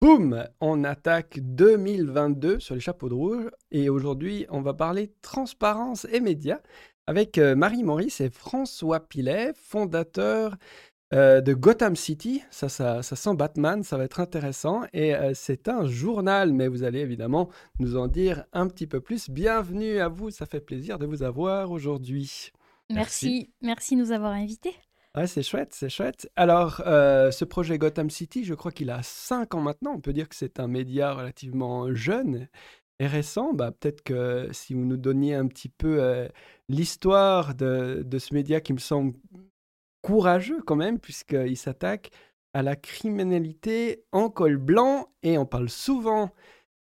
Boum On attaque 2022 sur les chapeaux de rouge et aujourd'hui on va parler transparence et médias avec euh, Marie Maurice et François Pilet, fondateurs euh, de Gotham City. Ça, ça, sent Batman, ça va être intéressant. Et euh, c'est un journal, mais vous allez évidemment nous en dire un petit peu plus. Bienvenue à vous, ça fait plaisir de vous avoir aujourd'hui. Merci, merci de nous avoir invités. Ouais, c'est chouette, c'est chouette. Alors, euh, ce projet Gotham City, je crois qu'il a 5 ans maintenant. On peut dire que c'est un média relativement jeune et récent. Bah, peut-être que si vous nous donniez un petit peu euh, l'histoire de, de, ce média qui me semble courageux quand même, puisqu'il s'attaque à la criminalité en col blanc et on parle souvent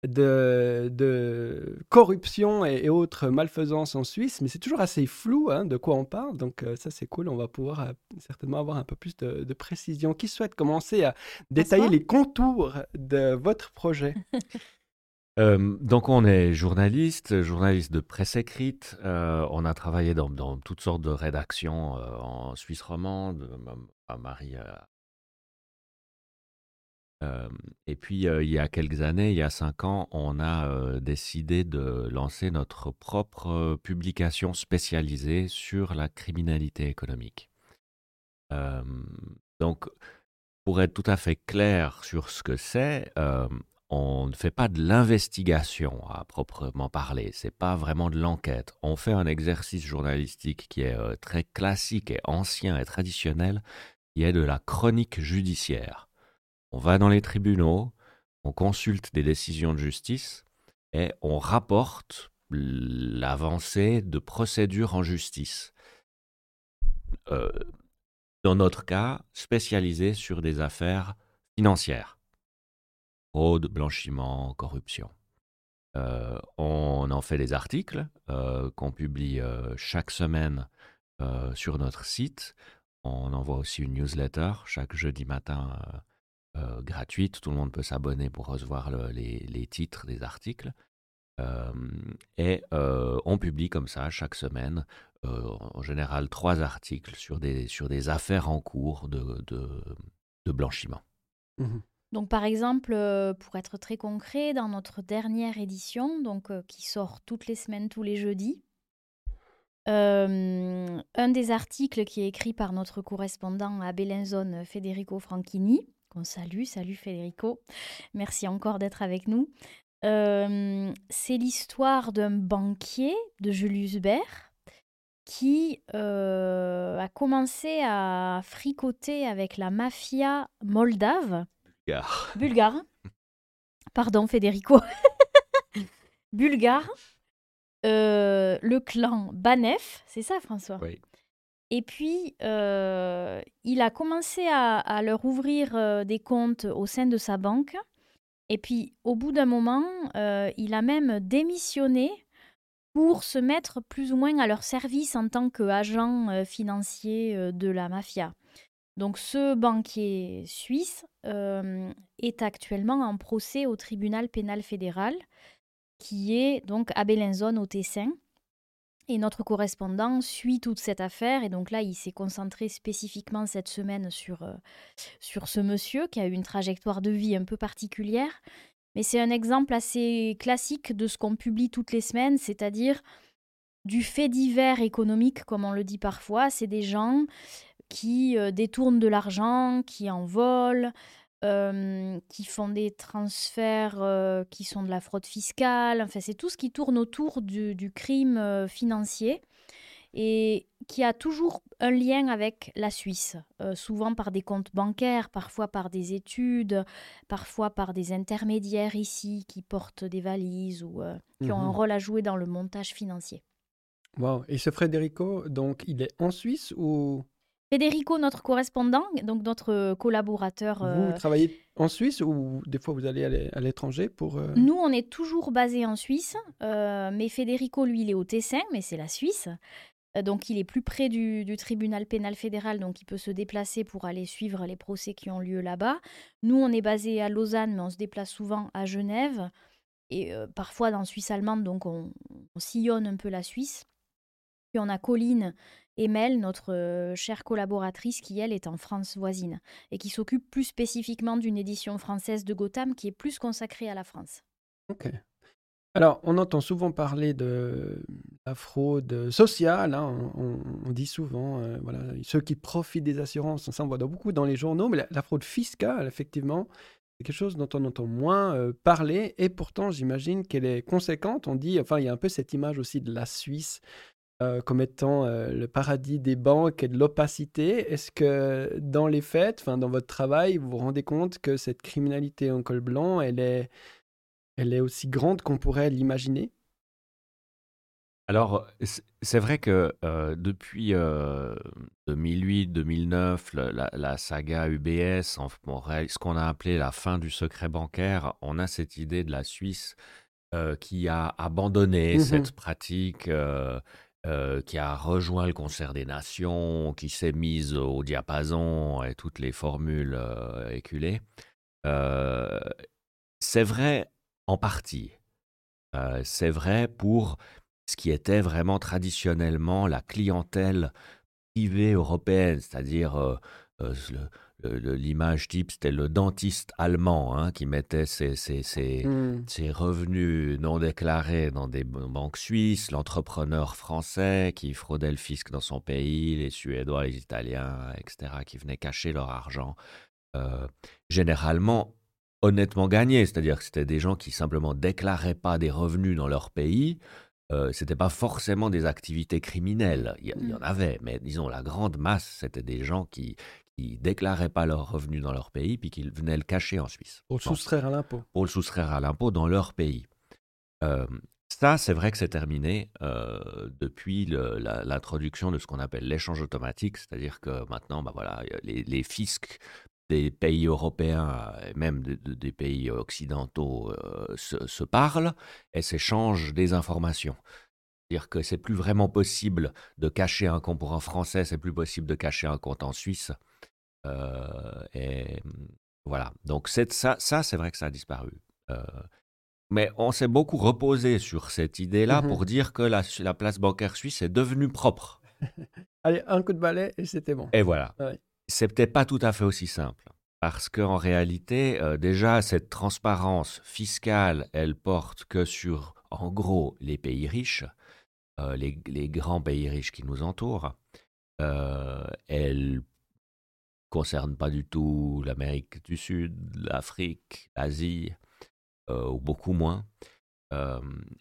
de, corruption et, autres malfaisances en Suisse, mais c'est toujours assez flou hein, de quoi on parle. Donc euh, ça, c'est cool. On va pouvoir euh, certainement avoir un peu plus de, précision. Qui souhaite commencer à détailler les contours de votre projet? Euh, donc on est journaliste, journaliste de presse écrite. on a travaillé dans, dans, toutes sortes de rédactions en Suisse romande. Et puis, il y a quelques années, il y a cinq ans, on a décidé de lancer notre propre publication spécialisée sur la criminalité économique. donc, pour être tout à fait clair sur ce que c'est, on ne fait pas de l'investigation à proprement parler. C'est pas vraiment de l'enquête. On fait un exercice journalistique qui est très classique et ancien et traditionnel, qui est de la chronique judiciaire on va dans les tribunaux, on consulte des décisions de justice et on rapporte l'avancée de procédures en justice. Euh, dans notre cas, spécialisé sur des affaires financières. Fraude, blanchiment, corruption. Euh, on en fait des articles euh, qu'on publie chaque semaine sur notre site. On envoie aussi une newsletter chaque jeudi matin euh, gratuite. Tout le monde peut s'abonner pour recevoir les, titres des articles. Euh, et euh, on publie comme ça chaque semaine, en général, trois articles sur des, sur des affaires en cours de, de, blanchiment. Mmh donc par exemple, pour être très concret, dans notre dernière édition, donc qui sort toutes les semaines, tous les jeudis, un des articles qui est écrit par notre correspondant à Bellinzone, Federico Franchini, qu'on salue. Salut Federico. Merci encore d'être avec nous. c'est l'histoire d'un banquier de Julius Baer qui a commencé à fricoter avec la mafia moldave. Bulgare. Bulgare. Pardon, Federico. Bulgare. le clan Banef, c'est ça François? Oui. Et puis, euh, il a commencé à, leur ouvrir euh, des comptes au sein de sa banque. Et puis, au bout d'un moment, euh, il a même démissionné pour se mettre plus ou moins à leur service en tant qu'agent financier de la mafia. Donc, ce banquier suisse est actuellement en procès au tribunal pénal fédéral, qui est donc à Bellinzone au Tessin. Et notre correspondant suit toute cette affaire. Et donc là, il s'est concentré spécifiquement cette semaine sur, euh, sur ce monsieur qui a eu une trajectoire de vie un peu particulière. Mais c'est un exemple assez classique de ce qu'on publie toutes les semaines, c'est-à-dire du fait divers économique, comme on le dit parfois. C'est des gens qui euh, détournent de l'argent, qui en volent, qui font des transferts qui sont de la fraude fiscale. Enfin, c'est tout ce qui tourne autour du, crime financier et qui a toujours un lien avec la Suisse, souvent par des comptes bancaires, parfois par des études, parfois par des intermédiaires ici qui portent des valises ou qui ont un mmh rôle à jouer dans le montage financier. Wow. Et ce Frédérico, donc, il est en Suisse ou Federico, notre correspondant, donc notre collaborateur. Vous euh, travaillez en Suisse ou des fois vous allez à l'étranger pour... Euh, Nous, on est toujours basé en Suisse, euh, mais Federico, lui, il est au Tessin, mais c'est la Suisse. Donc il est plus près du, tribunal pénal fédéral, donc il peut se déplacer pour aller suivre les procès qui ont lieu là-bas. Nous, on est basé à Lausanne, mais on se déplace souvent à Genève et parfois dans Suisse allemande, donc on, on, sillonne un peu la Suisse. Puis on a Colline Emelle, notre chère collaboratrice, qui elle est en France voisine et qui s'occupe plus spécifiquement d'une édition française de Gotham qui est plus consacrée à la France. Ok. Alors, on entend souvent parler de la fraude sociale. hein, On, dit souvent, euh, voilà, ceux qui profitent des assurances, ça on voit beaucoup dans les journaux, mais la, fraude fiscale, effectivement, c'est quelque chose dont on entend moins parler, et pourtant, j'imagine qu'elle est conséquente. On dit, enfin, il y a un peu cette image aussi de la Suisse euh, comme étant euh, le paradis des banques et de l'opacité. Est-ce que dans les faits, enfin, dans votre travail, vous vous rendez compte que cette criminalité en col blanc, elle est elle est aussi grande qu'on pourrait l'imaginer? Alors, c'est vrai que euh, depuis 2008-2009, la, la saga UBS, en- ce qu'on a appelé la fin du secret bancaire, on a cette idée de la Suisse qui a abandonné Mhm. cette pratique, euh, qui a rejoint le concert des nations, qui s'est mise au diapason et toutes les formules euh, éculées. Euh, c'est vrai en partie. C'est vrai pour ce qui était vraiment traditionnellement la clientèle privée européenne, c'est-à-dire l'image type, c'était le dentiste allemand hein, qui mettait ses, ses- ses- Hmm. ses revenus non déclarés dans des banques suisses, l'entrepreneur français qui fraudait le fisc dans son pays, les Suédois, les Italiens, etc., qui venaient cacher leur argent. Euh, généralement honnêtement gagnés, c'est-à-dire que c'était des gens qui simplement déclaraient pas des revenus dans leur pays. Euh, c'était pas forcément des activités criminelles. Il y, y en Mm. avait, mais disons la grande masse, c'était des gens qui qui déclaraient pas leurs revenus dans leur pays, puis qui venaient le cacher en Suisse Pour le soustraire à l'impôt. pour le soustraire à l'impôt dans leur pays. Euh, ça, c'est vrai que c'est terminé euh, depuis l'introduction de ce qu'on appelle l'échange automatique, c'est-à-dire que maintenant, bah voilà, les, les fiscs des pays européens et même de- de- des pays occidentaux euh, se, se parlent et s'échangent des informations. C'est-à-dire que c'est plus vraiment possible de cacher un compte pour un Français, c'est plus possible de cacher un compte en Suisse. Euh, et voilà. Donc c'est- ça, ça c'est vrai que ça a disparu. Euh, mais on s'est beaucoup reposé sur cette idée-là Mhm. pour dire que la, la place bancaire suisse est devenue propre. Allez, un coup de balai et c'était bon. Et voilà. Ouais. C'est peut-être pas tout à fait aussi simple. Parce qu'en réalité, euh, déjà, cette transparence fiscale, elle porte que sur, en gros, les pays riches, euh, les, les grands pays riches qui nous entourent. Euh, elle concerne pas du tout l'Amérique du Sud, l'Afrique, l'Asie, euh, ou beaucoup moins.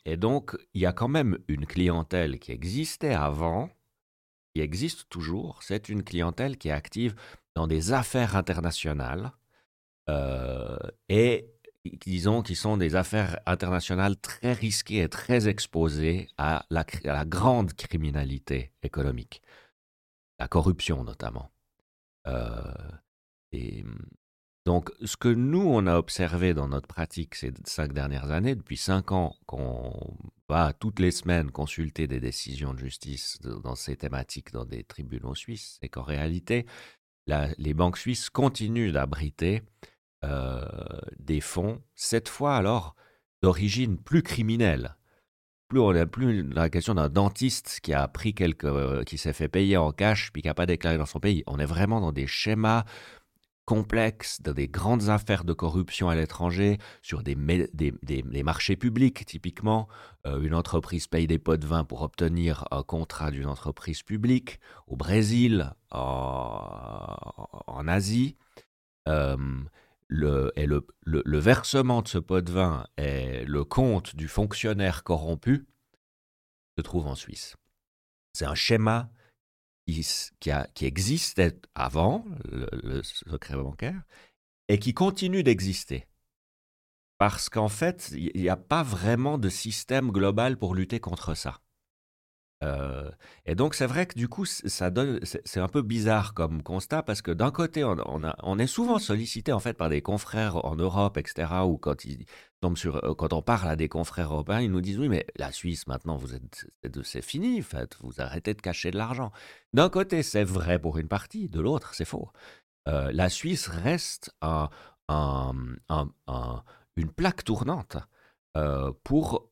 Et donc, il y a quand même une clientèle qui existait avant, qui existe toujours. C'est une clientèle qui est active dans des affaires internationales euh, et disons qui sont des affaires internationales très risquées et très exposées à la grande criminalité économique, la corruption notamment. Euh, et donc, ce que nous, on a observé dans notre pratique ces cinq dernières années, depuis cinq ans qu'on va toutes les semaines consulter des décisions de justice dans ces thématiques dans des tribunaux suisses, c'est qu'en réalité, les banques suisses continuent d'abriter euh, des fonds, cette fois alors d'origine plus criminelle. Plus on n'est plus la question d'un dentiste qui a pris euh, qui s'est fait payer en cash puis qui n'a pas déclaré dans son pays. On est vraiment dans des schémas complexes, dans des grandes affaires de corruption à l'étranger, sur des, marchés publics typiquement. Euh, une entreprise paye des pots de vin pour obtenir un contrat d'une entreprise publique. Au Brésil, en, en Asie. Euh, le, versement de ce pot de vin et le compte du fonctionnaire corrompu se trouve en Suisse. C'est un schéma qui, existait avant le secret bancaire et qui continue d'exister. Parce qu'en fait, il n'y a pas vraiment de système global pour lutter contre ça. Euh, et donc c'est vrai que du coup ça donne c'est un peu bizarre comme constat parce que d'un côté on, est souvent sollicité en fait par des confrères en Europe etc ou quand ils tombent sur euh, quand on parle à des confrères européens ils nous disent oui mais la Suisse maintenant vous êtes c'est fini en fait vous arrêtez de cacher de l'argent. D'un côté c'est vrai pour une partie de l'autre c'est faux. Euh, la Suisse reste un- un- un- un- une plaque tournante pour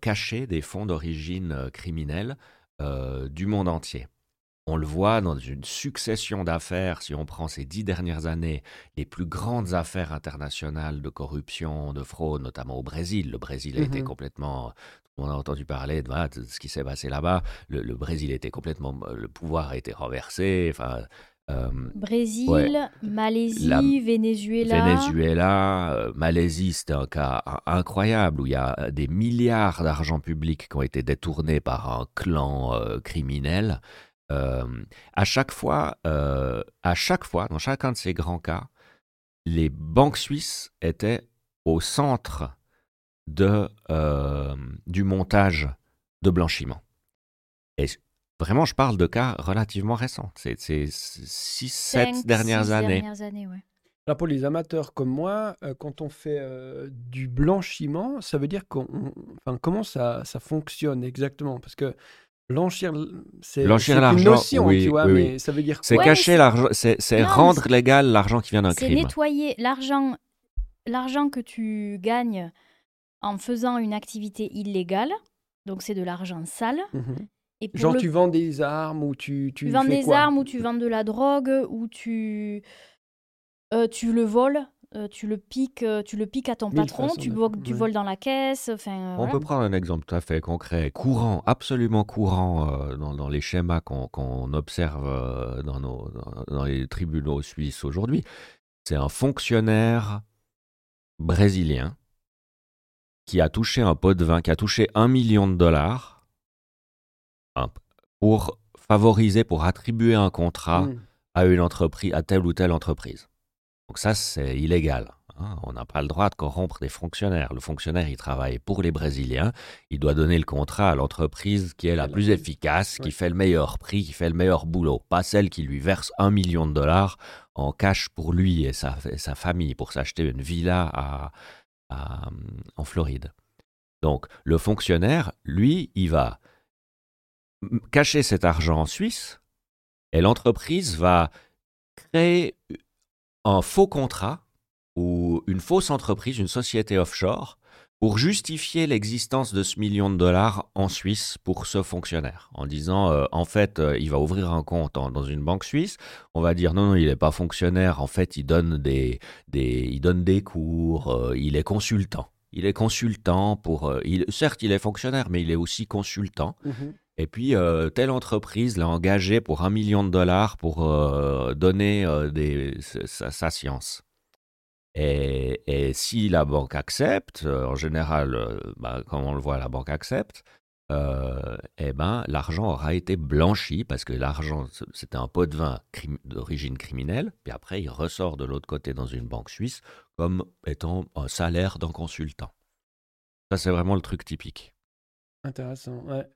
cacher des fonds d'origine euh, criminelle euh, du monde entier. On le voit dans une succession d'affaires, si on prend ces dix dernières années, les plus grandes affaires internationales de corruption, de fraude, notamment au Brésil. Le Brésil a été Mhm. complètement... On a entendu parler de, ce qui s'est passé là-bas. Le, le Brésil était complètement... Le pouvoir a été renversé. Enfin, euh, Brésil, Ouais. Malaisie, La- Venezuela. Venezuela, euh, Malaisie, c'était un cas in- incroyable où il y a des milliards d'argent public qui ont été détournés par un clan euh, criminel. Euh, à chaque fois, euh, à chaque fois, dans chacun de ces grands cas, les banques suisses étaient au centre de, euh, du montage de blanchiment. Et vraiment, je parle de cas relativement récents. C'est 6, 7 Cinq, dernières six années. dernières années, ouais. Alors pour les amateurs comme moi, euh, quand on fait euh, du blanchiment, ça veut dire qu'on, enfin, comment ça, ça fonctionne exactement? Parce que blanchir, c'est Blanchir c'est une l'argent, notion, oui, tu vois, oui, oui. mais ça veut dire C'est Ouais, cacher c'est- l'argent, c'est c'est rendre c'est- légal l'argent qui vient d'un C'est crime. nettoyer l'argent, l'argent que tu gagnes en faisant une activité illégale. Donc c'est de l'argent sale. Mhm. Et pour Genre le- tu vends des armes ou tu tu, tu vends fais des quoi? armes ou tu vends de la drogue ou tu euh, tu le voles, euh, tu le piques, euh, tu le piques à ton Mille patron, tu, voles dans la caisse. Enfin, euh, On voilà. peut prendre un exemple tout à fait concret, courant, absolument courant euh, dans, dans les schémas qu'on qu'on observe euh, dans, nos, dans, dans les tribunaux suisses aujourd'hui. C'est un fonctionnaire brésilien qui a touché un pot de vin, qui a touché un million de dollars pour favoriser, pour attribuer un contrat Mhm. à une entreprise, à telle ou telle entreprise. Donc ça, c'est illégal. hein. On n'a pas le droit de corrompre des fonctionnaires. Le fonctionnaire, il travaille pour les Brésiliens. Il doit donner le contrat à l'entreprise qui est la plus efficace, qui fait le meilleur prix, qui fait le meilleur boulot. Pas celle qui lui verse un million de dollars en cash pour lui et sa, et sa famille pour s'acheter une villa à- à, en Floride. Donc le fonctionnaire, lui, il va cacher cet argent en Suisse et l'entreprise va créer un faux contrat ou une fausse entreprise, une société offshore, pour justifier l'existence de ce million de dollars en Suisse pour ce fonctionnaire, en disant euh, en fait euh, il va ouvrir un compte dans une banque suisse, on va dire non non il n'est pas fonctionnaire, en fait il donne des, des il donne des cours, euh, il est consultant, il est consultant pour il, certes il est fonctionnaire mais il est aussi consultant. Mhm. Et puis, euh, telle entreprise l'a engagé pour un million de dollars pour euh, donner euh, sa, science. Et, si la banque accepte, en général, bah, comme on le voit, la banque accepte, eh ben, l'argent aura été blanchi parce que l'argent, c'était un pot de vin d'origine criminelle, puis après, il ressort de l'autre côté dans une banque suisse comme étant un salaire d'un consultant. Ça, c'est vraiment le truc typique. Intéressant, ouais.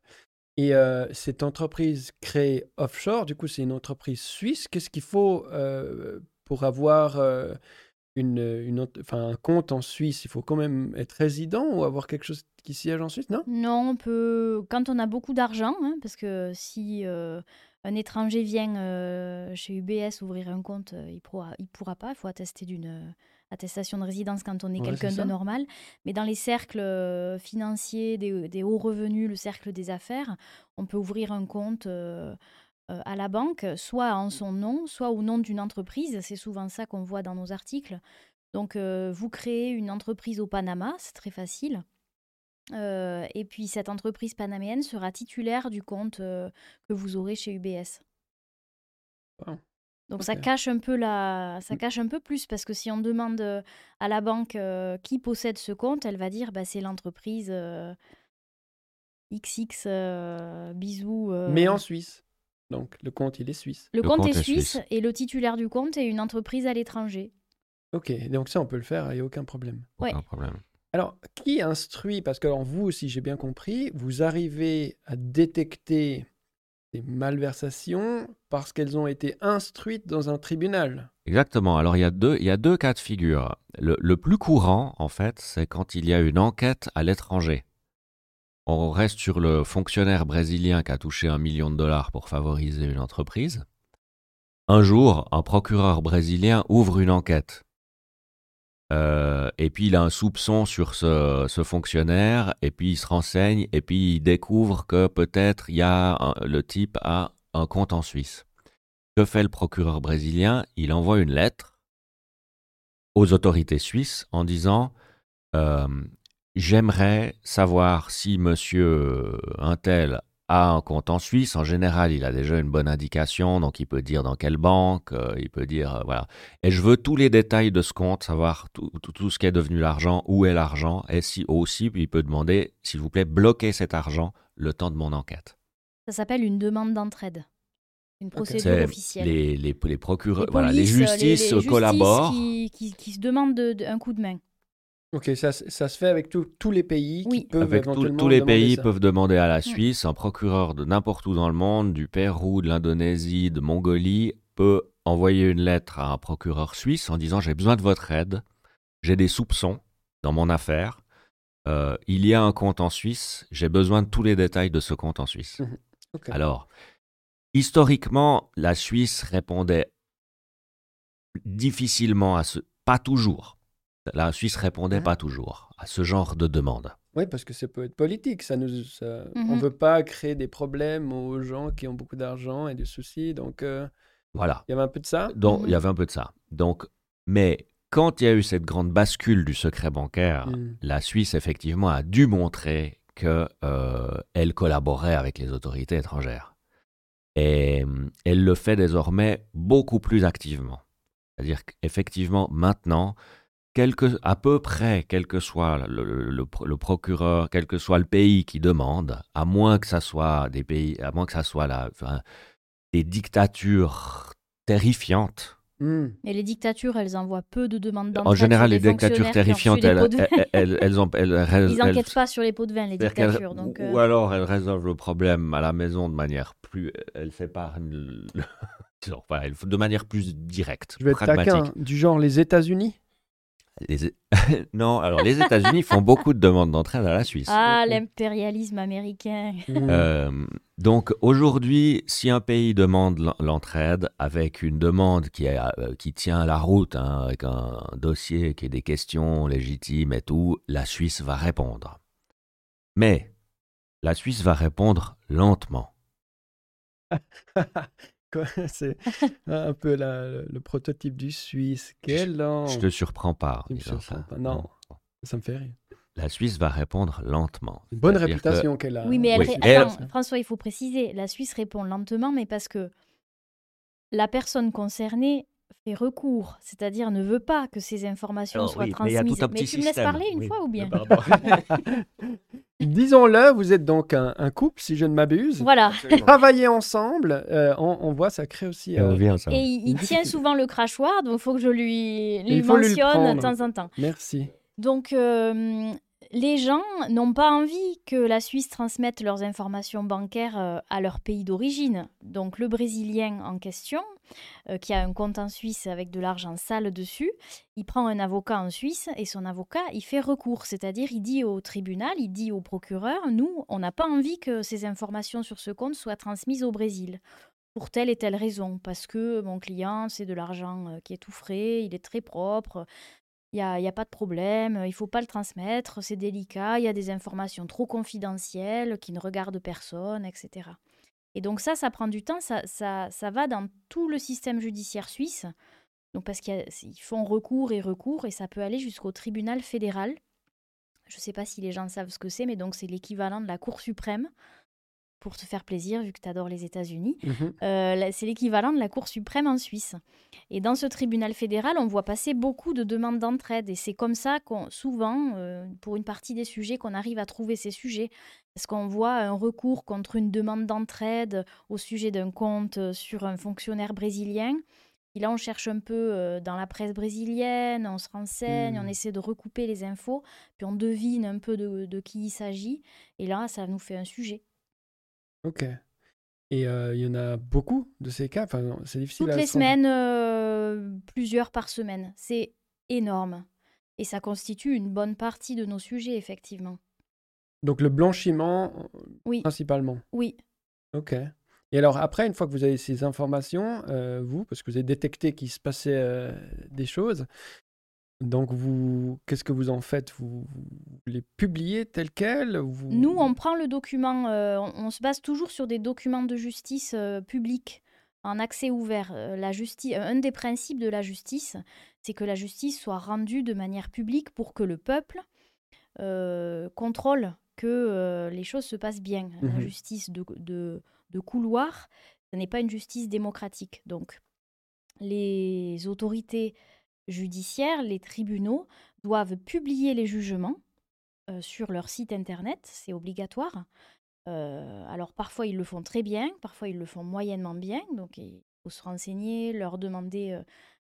Et euh, cette entreprise créée offshore, du coup, c'est une entreprise suisse. Qu'est-ce qu'il faut euh, pour avoir euh, un compte en Suisse? Il faut quand même être résident ou avoir quelque chose qui siège en Suisse, non? Non, on peut, quand on a beaucoup d'argent, hein, parce que si un étranger vient chez UBS ouvrir un compte, il pourra, il pourra pas. Il faut attester d'une attestation de résidence quand on est Ouais, quelqu'un de normal. Mais dans les cercles euh, financiers, des, des hauts revenus, le cercle des affaires, on peut ouvrir un compte euh, euh, à la banque, soit en son nom, soit au nom d'une entreprise. C'est souvent ça qu'on voit dans nos articles. Donc, euh, vous créez une entreprise au Panama, c'est très facile. Euh, et puis cette entreprise panaméenne sera titulaire du compte euh, que vous aurez chez UBS. Wow. Donc ça cache un peu la, ça Mm. cache un peu plus parce que si on demande euh, à la banque euh, qui possède ce compte, elle va dire bah, c'est l'entreprise euh, XX euh, bisous. euh. Mais en Suisse. Donc, le compte, il est suisse. le, Le compte, compte est est suisse, suisse. et le titulaire du compte est une entreprise à l'étranger. Ok, donc ça, on peut le faire, il n'y a aucun problème. Ouais. Aucun problème. Alors, qui instruit Parce que alors, vous, si j'ai bien compris, vous arrivez à détecter des malversations parce qu'elles ont été instruites dans un tribunal. Exactement. Alors, il y a deux, cas de figure. Le plus courant, en fait, c'est quand il y a une enquête à l'étranger. On reste sur le fonctionnaire brésilien qui a touché un million de dollars pour favoriser une entreprise. Un jour, un procureur brésilien ouvre une enquête. Euh, et puis il a un soupçon sur ce, fonctionnaire, et puis il se renseigne, et puis il découvre que peut-être il a un- le type a un compte en Suisse. Que fait le procureur brésilien? Il envoie une lettre aux autorités suisses en disant euh, J'aimerais savoir si monsieur Intel a un compte en Suisse. En général, il a déjà une bonne indication, donc il peut dire dans quelle banque, euh, il peut dire, euh, voilà. Et je veux tous les détails de ce compte, savoir tout, tout, ce qui est devenu l'argent, où est l'argent, et si aussi, il peut demander, s'il vous plaît, bloquez cet argent le temps de mon enquête. Ça s'appelle une demande d'entraide. Une procédure officielle. Les, les, les procureurs, les, voilà, les justices collaborent. Qui, qui, qui, se demandent un coup de main. Ok, ça, ça, se fait avec tous les pays qui peuvent avec éventuellement tous les pays peuvent demander à la Suisse, un procureur de n'importe où dans le monde, du Pérou, de l'Indonésie, de Mongolie, peut envoyer une lettre à un procureur suisse en disant j'ai besoin de votre aide, j'ai des soupçons dans mon affaire, euh, il y a un compte en Suisse, j'ai besoin de tous les détails de ce compte en Suisse. Mhm. Alors, historiquement, la Suisse répondait difficilement à ce, pas toujours la Suisse répondait pas toujours à ce genre de demande. Oui, parce que ça peut être politique. Ça nous, On ne Mhm. veut pas créer des problèmes aux gens qui ont beaucoup d'argent et des soucis. Donc, euh, Voilà. il y avait un peu de ça. Donc, il y Mhm. avait un peu de ça. Donc, mais quand il y a eu cette grande bascule du secret bancaire, Mm. la Suisse effectivement a dû montrer que euh, elle collaborait avec les autorités étrangères. Et euh, elle le fait désormais beaucoup plus activement. C'est-à-dire qu'effectivement, maintenant, quelque, à peu près, quel que soit le, le- le pro- le procureur, quel que soit le pays qui demande, à moins que ça soit des pays, à moins que ça soit la, enfin, des dictatures terrifiantes. Mm. Et les dictatures, elles envoient peu de demandes d'entraide. En général, les dictatures terrifiantes, elles, elles, elles, elles ont- elles Ils elles- n'enquêtent pas sur les pots de vin, les dictatures. Donc, Ou euh, alors elles résolvent le problème à la maison de manière plus, elles s'épargnent, le- de manière plus directe, Je vais être pragmatique. taquin. Du genre les États-Unis? Les- non, alors les États-Unis font beaucoup de demandes d'entraide à la Suisse. Ah, l'impérialisme américain. Mm. Euh, donc aujourd'hui, si un pays demande l'en- l'entraide avec une demande qui, est, euh, qui tient la route, hein, avec un dossier qui est des questions légitimes et tout, la Suisse va répondre. Mais la Suisse va répondre lentement. C'est un peu la- le, le prototype du Suisse. Quel lent. Je te surprends pas. en Tu me disant surprends ça. pas, non. Ça me fait rire. La Suisse va répondre lentement. Une bonne réputation qu'elle a. Oui, mais elle Oui. ré- Et attends, elle- François, il faut préciser, la Suisse répond lentement, mais parce que la personne concernée fait recours, c'est-à-dire ne veut pas que ces informations Alors soient oui, mais il y a transmises. tout un petit tu me laisses parler une Oui. fois ou bien? Disons-le, vous êtes donc un, un couple, si je ne m'abuse. Voilà. Travailler ensemble, euh, on, on voit, ça crée aussi. Et euh, on vient ça. Et il, il tient souvent le crachoir, donc il faut que je lui, lui mentionne de temps en temps. Merci. Donc, euh, les gens n'ont pas envie que la Suisse transmette leurs informations bancaires euh, à leur pays d'origine. Donc, le Brésilien en question, euh, qui a un compte en Suisse avec de l'argent sale dessus, il prend un avocat en Suisse et son avocat, il fait recours. C'est-à-dire, il dit au tribunal, il dit au procureur, nous, on n'a pas envie que ces informations sur ce compte soient transmises au Brésil. Pour telle et telle raison, parce que mon client, c'est de l'argent euh, qui est tout frais, il est très propre, il n'y a, a pas de problème, il faut pas le transmettre, c'est délicat, il y a des informations trop confidentielles qui ne regardent personne, etc. Et donc ça, ça prend du temps, ça, ça, ça va dans tout le système judiciaire suisse, donc parce qu'ils font recours et recours, et ça peut aller jusqu'au tribunal fédéral. Je ne sais pas si les gens savent ce que c'est, mais donc c'est l'équivalent de la Cour suprême, pour te faire plaisir, vu que tu adores les États-Unis. Mhm. Euh, c'est l'équivalent de la Cour suprême en Suisse. Et dans ce tribunal fédéral, on voit passer beaucoup de demandes d'entraide. Et c'est comme ça qu'on, souvent, euh, pour une partie des sujets, qu'on arrive à trouver ces sujets. Parce qu'on voit un recours contre une demande d'entraide au sujet d'un compte euh, sur un fonctionnaire brésilien. Et là, on cherche un peu dans la presse brésilienne, on se renseigne, on essaie de recouper les infos, puis on devine un peu de, de qui il s'agit. Et là, ça nous fait un sujet. Ok. Et euh, il y en a beaucoup de ces cas? Enfin, c'est difficile Toutes à les semaines, euh, plusieurs par semaine. C'est énorme. Et ça constitue une bonne partie de nos sujets, effectivement. Donc le blanchiment, Oui, principalement. oui. Ok. Et alors après, une fois que vous avez ces informations, euh, vous, parce que vous avez détecté qu'il se passait euh, des choses, Donc, vous, qu'est-ce que vous en faites? Vous, les publiez tels quels Nous, on prend le document, on, se base toujours sur des documents de justice publics en accès ouvert. la justice, un des principes de la justice, c'est que la justice soit rendue de manière publique pour que le peuple contrôle que les choses se passent bien. La mmh justice de, de, de couloir, ce n'est pas une justice démocratique. Donc, les autorités judiciaires, les tribunaux, doivent publier les jugements euh, sur leur site internet, c'est obligatoire. Euh, alors parfois ils le font très bien, parfois ils le font moyennement bien, donc il faut se renseigner, leur demander euh,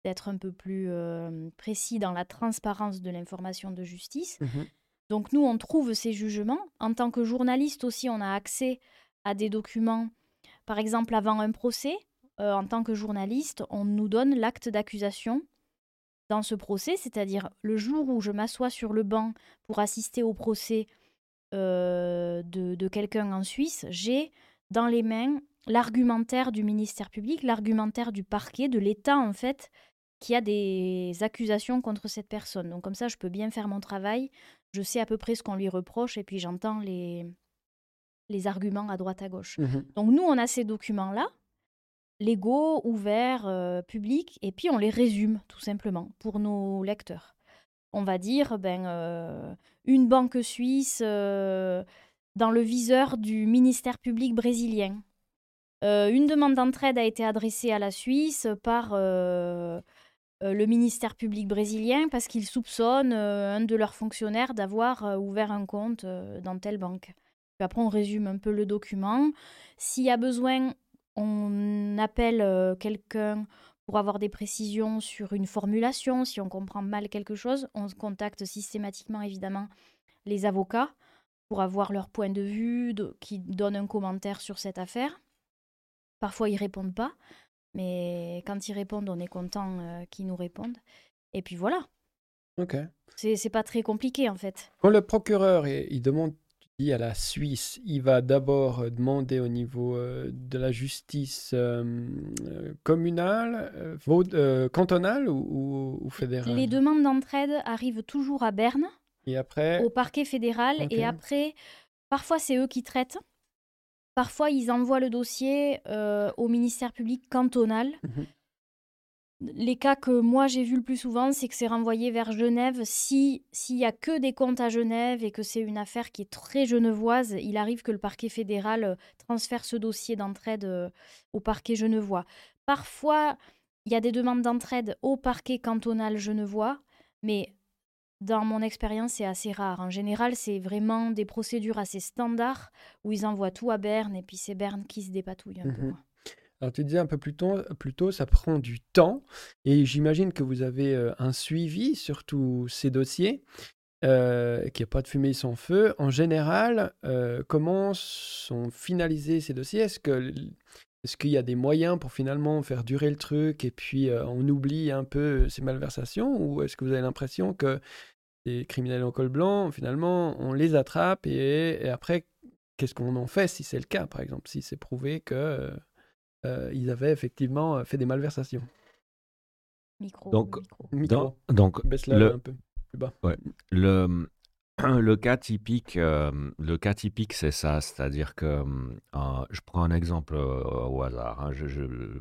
d'être un peu plus précis dans la transparence de l'information de justice. Mmh donc nous, on trouve ces jugements. En tant que journaliste aussi, on a accès à des documents, par exemple avant un procès. en tant que journaliste, on nous donne l'acte d'accusation dans ce procès, c'est-à-dire le jour où je m'assois sur le banc pour assister au procès euh, de, quelqu'un en Suisse, j'ai dans les mains l'argumentaire du ministère public, l'argumentaire du parquet, de l'État en fait, qui a des accusations contre cette personne. Donc comme ça, je peux bien faire mon travail, je sais à peu près ce qu'on lui reproche et puis j'entends les, les arguments à droite à gauche. Mmh Donc nous, on a ces documents-là légaux, ouverts, euh, publics, et puis on les résume tout simplement pour nos lecteurs. On va dire, ben, euh, une banque suisse euh, dans le viseur du ministère public brésilien. une demande d'entraide a été adressée à la Suisse par le ministère public brésilien parce qu'ils soupçonnent un de leurs fonctionnaires d'avoir ouvert un compte dans telle banque. Puis après, on résume un peu le document. S'il y a besoin, on appelle euh, quelqu'un pour avoir des précisions sur une formulation, si on comprend mal quelque chose, on contacte systématiquement évidemment les avocats pour avoir leur point de vue, qui donnent un commentaire sur cette affaire. Parfois ils répondent pas, mais quand ils répondent, on est content euh, qu'ils nous répondent. Et puis voilà. Ok. C'est pas très compliqué en fait. Quand le procureur il demande à la Suisse, il va d'abord euh, demander au niveau euh, de la justice euh, communale, cantonale ou, fédérale? Les demandes d'entraide arrivent toujours à Berne, et après... au parquet fédéral, et après, parfois c'est eux qui traitent. Parfois, ils envoient le dossier au ministère public cantonal. Mhm. Les cas que moi j'ai vus le plus souvent, c'est que c'est renvoyé vers Genève. Si s'il y a que des comptes à Genève et que c'est une affaire qui est très genevoise, il arrive que le parquet fédéral euh, transfère ce dossier d'entraide euh, au parquet genevois. Parfois, il y a des demandes d'entraide au parquet cantonal genevois, mais dans mon expérience, c'est assez rare. En général, c'est vraiment des procédures assez standards où ils envoient tout à Berne et puis c'est Berne qui se dépatouille un peu. Alors tu disais un peu plus tôt, ça prend du temps et j'imagine que vous avez euh, un suivi sur tous ces dossiers, euh, qu'il n'y a pas de fumée sans feu. En général, euh, comment sont finalisés ces dossiers? Est-ce qu'il y a des moyens pour finalement faire durer le truc et puis on oublie un peu ces malversations? Ou est-ce que vous avez l'impression que les criminels en col blanc, finalement, on les attrape et après, qu'est-ce qu'on en fait si c'est le cas, par exemple, si c'est prouvé que euh, ils avaient effectivement euh, fait des malversations. Micro. Donc, micro. donc Baisse le, un peu plus bas. Ouais, le, le cas typique, euh, le cas typique, c'est ça, c'est-à-dire que je prends un exemple au hasard. Hein, je,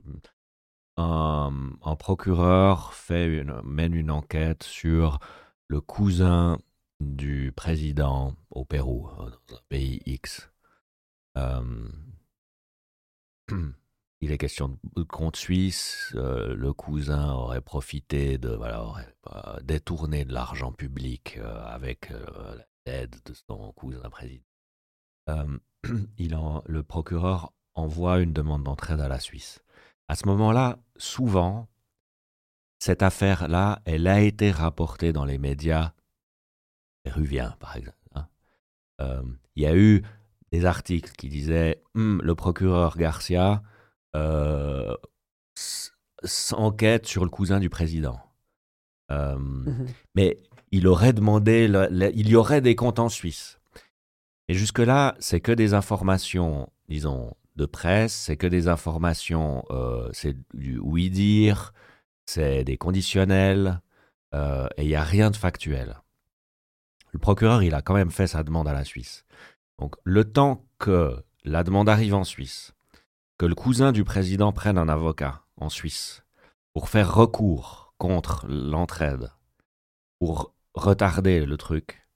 un, procureur fait une, mène une enquête sur le cousin du président au Pérou, dans un pays X. Il est question de compte suisse. Euh, le cousin aurait profité de voilà, aurait, détourner de l'argent public euh, avec euh, l'aide de son cousin président. il en, le procureur envoie une demande d'entraide à la Suisse. À ce moment-là, souvent, cette affaire-là, elle a été rapportée dans les médias péruviens, par exemple. Hein. Il y a eu des articles qui disaient hum, le procureur Garcia euh, enquête sur le cousin du président. Euh, mhm. Mais il aurait demandé, il y aurait des comptes en Suisse. Et jusque-là, c'est que des informations, disons, de presse, c'est que des informations, euh, c'est du oui-dire, c'est des conditionnels. euh, et il n'y a rien de factuel. Le procureur, il a quand même fait sa demande à la Suisse. Donc le temps que la demande arrive en Suisse, que le cousin du président prenne un avocat en Suisse pour faire recours contre l'entraide, pour retarder le truc,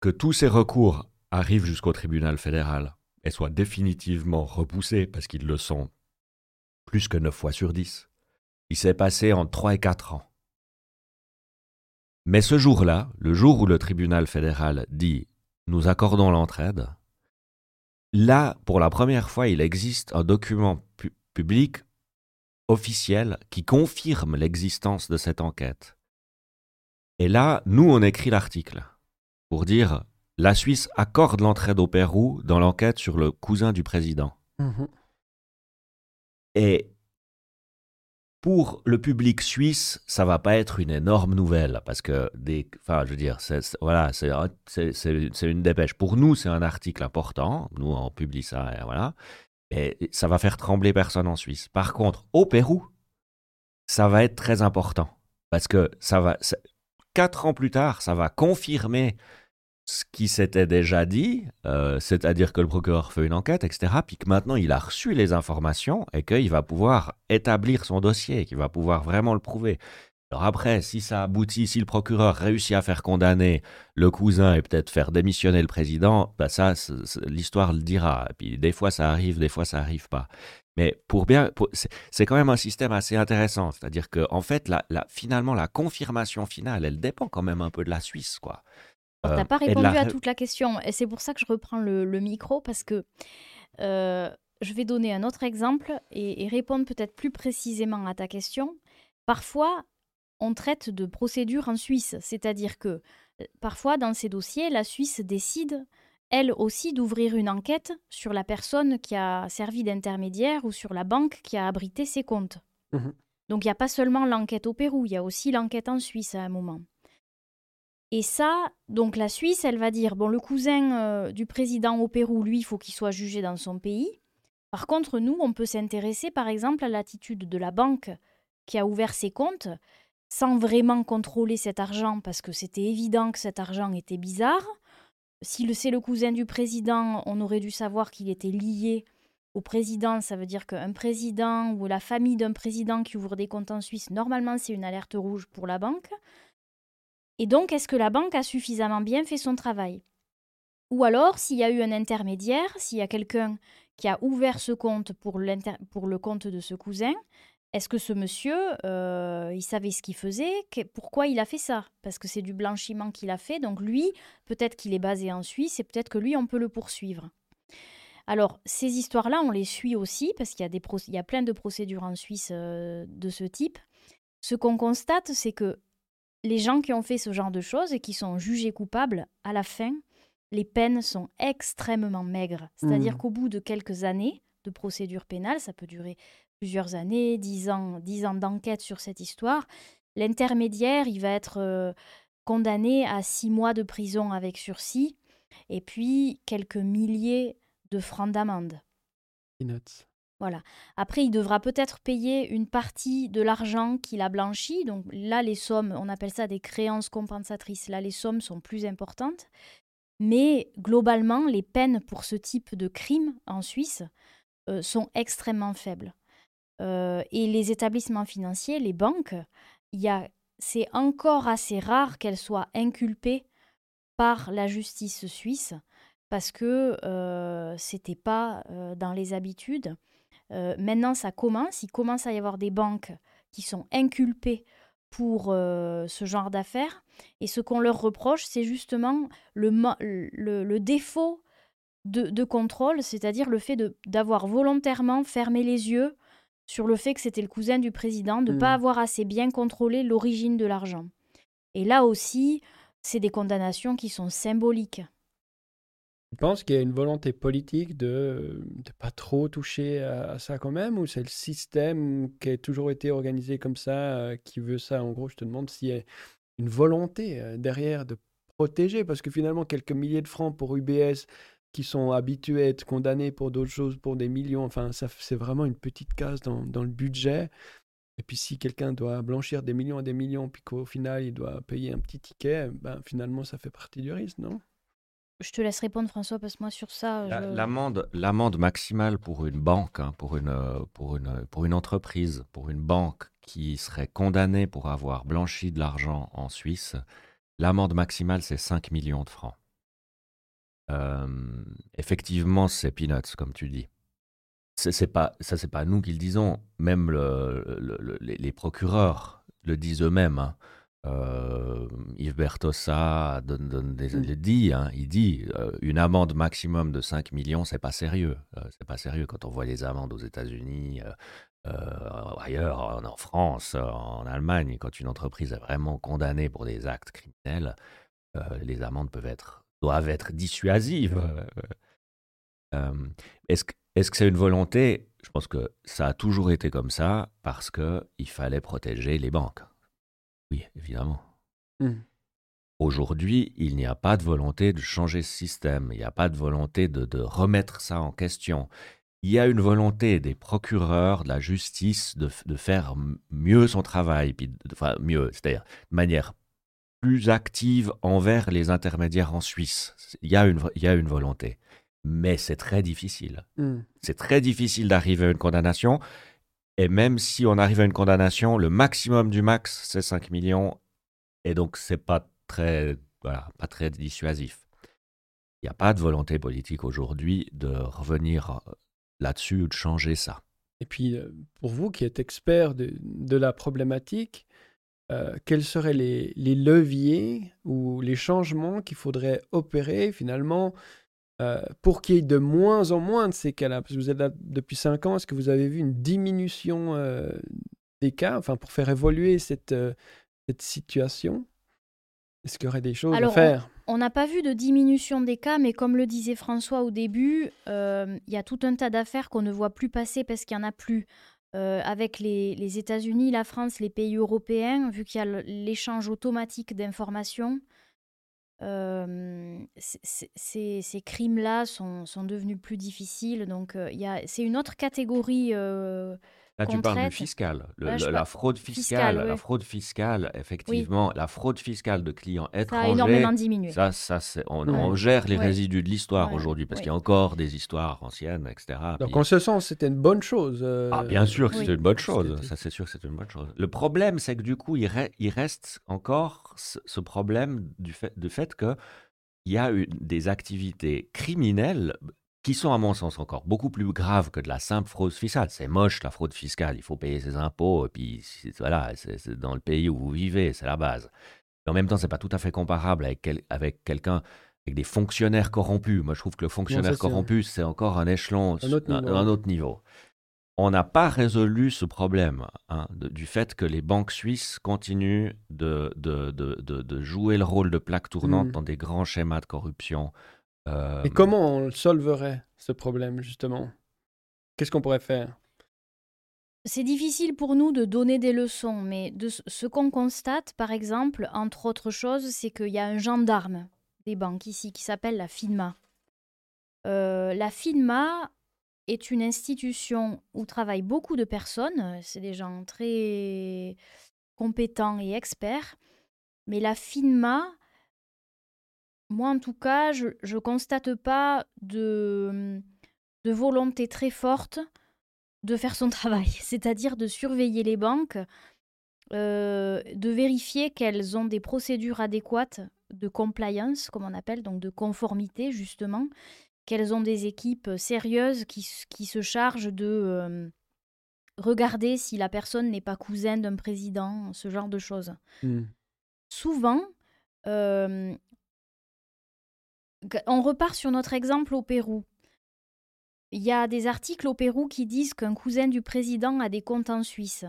que tous ces recours arrivent jusqu'au tribunal fédéral et soient définitivement repoussés parce qu'ils le sont plus que 9 fois sur 10. Il s'est passé en 3 et 4 ans. Mais ce jour-là, le jour où le tribunal fédéral dit nous accordons l'entraide, là, pour la première fois, il existe un document public officiel qui confirme l'existence de cette enquête. Et là, nous, on écrit l'article pour dire la Suisse accorde l'entraide au Pérou dans l'enquête sur le cousin du président. Mmh Et pour le public suisse, ça va pas être une énorme nouvelle parce que des, enfin, je veux dire, voilà, c'est une dépêche. Pour nous, c'est un article important. Nous, on publie ça, et voilà. Et ça va faire trembler personne en Suisse. Par contre, au Pérou, ça va être très important parce que ça va, quatre ans plus tard, ça va confirmer ce qui s'était déjà dit, euh, c'est-à-dire que le procureur fait une enquête, etc., puis que maintenant il a reçu les informations et qu'il va pouvoir établir son dossier, qu'il va pouvoir vraiment le prouver. Alors après, si ça aboutit, si le procureur réussit à faire condamner le cousin et peut-être faire démissionner le président, bah ça, l'histoire le dira. Et puis des fois ça arrive, des fois ça arrive pas. Mais pour bien, c'est quand même un système assez intéressant. C'est-à-dire que en fait, finalement, la confirmation finale, elle dépend quand même un peu de la Suisse, quoi. Tu n'as pas répondu à toute la question. Et c'est pour ça que je reprends le, micro, parce que euh, je vais donner un autre exemple et, répondre peut-être plus précisément à ta question. Parfois, on traite de procédure en Suisse, c'est-à-dire que euh, parfois, dans ces dossiers, la Suisse décide, elle aussi, d'ouvrir une enquête sur la personne qui a servi d'intermédiaire ou sur la banque qui a abrité ses comptes. Mmh Donc, il n'y a pas seulement l'enquête au Pérou, il y a aussi l'enquête en Suisse à un moment. Et ça, donc la Suisse, elle va dire, bon, le cousin euh, du président au Pérou, lui, il faut qu'il soit jugé dans son pays. Par contre, nous, on peut s'intéresser, par exemple, à l'attitude de la banque qui a ouvert ses comptes sans vraiment contrôler cet argent, parce que c'était évident que cet argent était bizarre. Si c'est le cousin du président, on aurait dû savoir qu'il était lié au président. Ça veut dire qu'un président ou la famille d'un président qui ouvre des comptes en Suisse, normalement, c'est une alerte rouge pour la banque. Et donc, est-ce que la banque a suffisamment bien fait son travail? Ou alors, s'il y a eu un intermédiaire, s'il y a quelqu'un qui a ouvert ce compte pour, le compte de ce cousin, est-ce que ce monsieur, euh, il savait ce qu'il faisait? Pourquoi il a fait ça? Parce que c'est du blanchiment qu'il a fait. Donc lui, peut-être qu'il est basé en Suisse et peut-être que lui, on peut le poursuivre. Alors, ces histoires-là, on les suit aussi parce qu'il y a plein de procédures en Suisse euh, de ce type. Ce qu'on constate, c'est que les gens qui ont fait ce genre de choses et qui sont jugés coupables, à la fin, les peines sont extrêmement maigres. C'est-à-dire mmh. qu'au bout de quelques années de procédure pénale, ça peut durer plusieurs années, dix ans, dix ans d'enquête sur cette histoire, l'intermédiaire, il va être euh, condamné à six mois de prison avec sursis et puis quelques milliers de francs d'amende. Voilà. Après, il devra peut-être payer une partie de l'argent qu'il a blanchi. Donc là, les sommes, on appelle ça des créances compensatrices. Là, les sommes sont plus importantes. Mais globalement, les peines pour ce type de crime en Suisse euh, sont extrêmement faibles. Euh, et les établissements financiers, les banques, c'est encore assez rare qu'elles soient inculpées par la justice suisse parce que euh, c'était pas euh, dans les habitudes. Euh, maintenant, ça commence. Il commence à y avoir des banques qui sont inculpées pour euh, ce genre d'affaires. Et ce qu'on leur reproche, c'est justement le, le, défaut de, contrôle, c'est-à-dire le fait d'avoir volontairement fermé les yeux sur le fait que c'était le cousin du président, de ne pas mmh. avoir assez bien contrôlé l'origine de l'argent. Et là aussi, c'est des condamnations qui sont symboliques. Tu penses qu'il y a une volonté politique de ne pas trop toucher à, ça quand même Ou c'est le système qui a toujours été organisé comme ça euh, qui veut ça? En gros, je te demande s'il y a une volonté euh, derrière de protéger, parce que finalement, quelques milliers de francs pour UBS qui sont habitués à être condamnés pour d'autres choses, pour des millions, enfin, ça, c'est vraiment une petite case dans, dans le budget. Et puis si quelqu'un doit blanchir des millions et des millions, puis qu'au final il doit payer un petit ticket, ben, finalement ça fait partie du risque, non? Je te laisse répondre François, parce que moi sur ça... Je- L'amende, l'amende maximale pour une banque, hein, pour, une, pour, une, pour une entreprise, pour une banque qui serait condamnée pour avoir blanchi de l'argent en Suisse, l'amende maximale, c'est 5 millions de francs. Euh, effectivement, c'est peanuts, comme tu dis. C'est, pas, ça, c'est pas nous qui le disons. Même le- le- le- les, les procureurs le disent eux-mêmes. hein. Euh, Yves Bertossa donne, donne des- Mm. dit, hein, il dit euh, une amende maximum de 5 millions, c'est pas sérieux. Euh, c'est pas sérieux quand on voit les amendes aux États-Unis, euh, ailleurs, en, en France, en Allemagne, quand une entreprise est vraiment condamnée pour des actes criminels, les amendes peuvent être, doivent être dissuasives. Est-ce que est-ce que c'est une volonté? Je pense que ça a toujours été comme ça parce qu'il fallait protéger les banques. Oui, évidemment. Hmm. Aujourd'hui, il n'y a pas de volonté de changer ce système, il n'y a pas de volonté de, de remettre ça en question. Il y a une volonté des procureurs, de la justice, de, faire mieux son travail, puis de- enfin mieux, c'est-à-dire de manière plus active envers les intermédiaires en Suisse. Il y a une, vo- il y a une volonté, mais c'est très difficile. Hmm. C'est très difficile d'arriver à une condamnation. Et même si on arrive à une condamnation, le maximum du max, c'est 5 millions. Et donc, c'est pas voilà, pas très dissuasif. Il n'y a pas de volonté politique aujourd'hui de revenir euh, là-dessus ou de changer ça. Et puis, euh, pour vous qui êtes expert de, la problématique, euh, quels seraient les leviers ou les changements qu'il faudrait opérer finalement euh, pour qu'il y ait de moins en moins de ces cas-là Parce que vous êtes là depuis 5 ans, est-ce que vous avez vu une diminution euh, des cas, enfin pour faire évoluer cette, euh, cette situation? Est-ce qu'il y aurait des choses Alors, à faire? On n'a pas vu de diminution des cas, mais comme le disait François au début, il y a tout un tas d'affaires qu'on ne voit plus passer parce qu'il n'y en a plus. Euh, avec les, les États-Unis, la France, les pays européens, vu qu'il y a l'échange automatique d'informations, ces, crimes-là sont, sont devenus plus difficiles. Donc, euh, c'est une autre catégorie. Là, tu qu'on parles du traite. fiscal. Le- Là, je le- par- la fraude fiscale, fiscale, la oui. fraude fiscale, effectivement, la fraude fiscale de clients ça a étrangers. énormément diminué. Ça, ça c'est, on, Ouais. on gère les Ouais. résidus de l'histoire Ouais. aujourd'hui parce Ouais. qu'il y a encore des histoires anciennes, etc. Donc Puis- en ce sens, c'était une bonne chose. euh, Ah, bien sûr que Oui. c'est une bonne chose. C'était- Ça, c'est sûr que c'est une bonne chose. Le problème, c'est que du coup, il, re- il reste encore ce, ce problème du fait, du fait que il y a une- des activités criminelles qui sont, à mon sens, encore beaucoup plus graves que de la simple fraude fiscale. C'est moche, la fraude fiscale. Il faut payer ses impôts, et puis voilà, c'est dans le pays où vous vivez, c'est la base. Mais en même temps, c'est pas tout à fait comparable avec, quel- avec quelqu'un, avec des fonctionnaires corrompus. Moi, je trouve que le fonctionnaire corrompu, c'est encore un échelon, Un autre un- niveau. un autre niveau. On n'a pas résolu ce problème hein, de- du fait que les banques suisses continuent de, de, de, jouer le rôle de plaque tournante Mm. dans des grands schémas de corruption. Euh, Et comment on le solverait, ce problème, justement? Qu'est-ce qu'on pourrait faire? C'est difficile pour nous de donner des leçons, mais de ce- ce qu'on constate, par exemple, entre autres choses, c'est qu'il y a un gendarme des banques ici qui s'appelle la FINMA. Euh, la FINMA est une institution où travaillent beaucoup de personnes, c'est des gens très compétents et experts, mais la FINMA, moi en tout cas, je ne constate pas de, de volonté très forte de faire son travail, c'est-à-dire de surveiller les banques, euh, de vérifier qu'elles ont des procédures adéquates de compliance, comme on appelle, donc de conformité justement, qu'elles ont des équipes sérieuses qui, qui se chargent de euh, regarder si la personne n'est pas cousin d'un président, ce genre de choses Hmm. souvent, euh, on repart sur notre exemple au Pérou. Il y a des articles au Pérou qui disent qu'un cousin du président a des comptes en Suisse.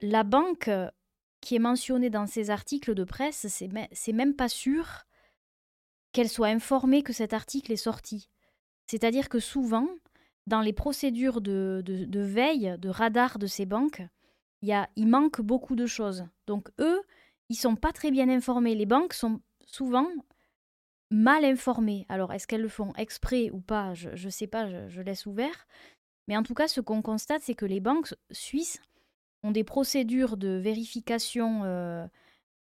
La banque qui est mentionnée dans ces articles de presse, c'est me- c'est même pas sûr qu'elle soit informée que cet article est sorti. C'est-à-dire que souvent, dans les procédures de, de- veille, de radar de ces banques, il manque beaucoup de choses. Donc eux, ils sont pas très bien informés. Les banques sont souvent mal informées. Alors, est-ce qu'elles le font exprès ou pas Je ne sais pas, je, je laisse ouvert. Mais en tout cas, ce qu'on constate, c'est que les banques suisses ont des procédures de vérification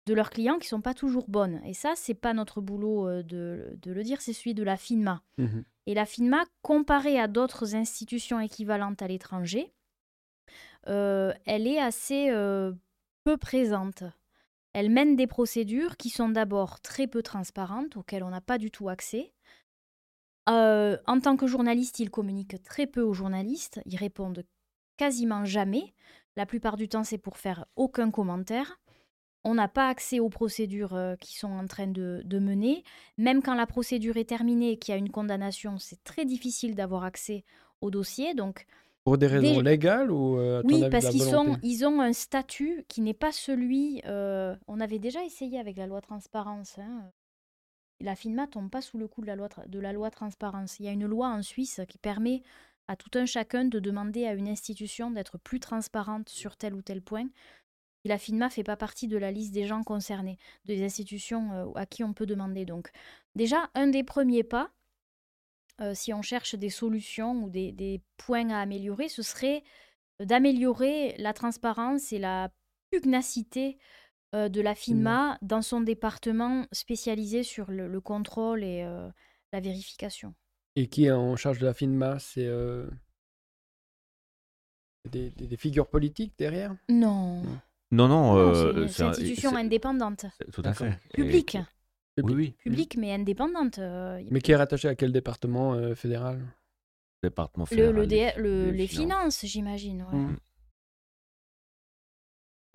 de leurs clients qui sont pas toujours bonnes. Et ça, c'est pas notre boulot de, le dire, c'est celui de la FINMA. Mmh Et la FINMA, comparée à d'autres institutions équivalentes à l'étranger, elle est assez peu présente. Elle mène des procédures qui sont d'abord très peu transparentes, auxquelles on n'a pas du tout accès. en tant que journaliste, ils communiquent très peu aux journalistes, ils répondent quasiment jamais. La plupart du temps, c'est pour faire aucun commentaire. On n'a pas accès aux procédures qui sont en train de, mener. Même quand la procédure est terminée et qu'il y a une condamnation, c'est très difficile d'avoir accès au dossier. Donc, pour des raisons légales ou Oui, parce qu'ils sont, ils ont un statut qui n'est pas celui. on avait déjà essayé avec la loi transparence. Hein. La FINMA tombe pas sous le coup de la loi, de la loi transparence. Il y a une loi en Suisse qui permet à tout un chacun de demander à une institution d'être plus transparente sur tel ou tel point. Et la FINMA fait pas partie de la liste des gens concernés, des institutions euh, à qui on peut demander. Donc, déjà, un des premiers pas, euh, si on cherche des solutions ou des, points à améliorer, ce serait d'améliorer la transparence et la pugnacité euh, de la FINMA dans son département spécialisé sur le, contrôle et la vérification. Et qui est en charge de la FINMA C'est des, figures politiques derrière? Non. Non, non. Euh, c'est une institution indépendante. Tout à fait. Publique. Oui, oui. Publique, mais indépendante. Euh, mais qui est rattaché à quel département euh, fédéral? Département fédéral. Le, les, finances, j'imagine. Ouais.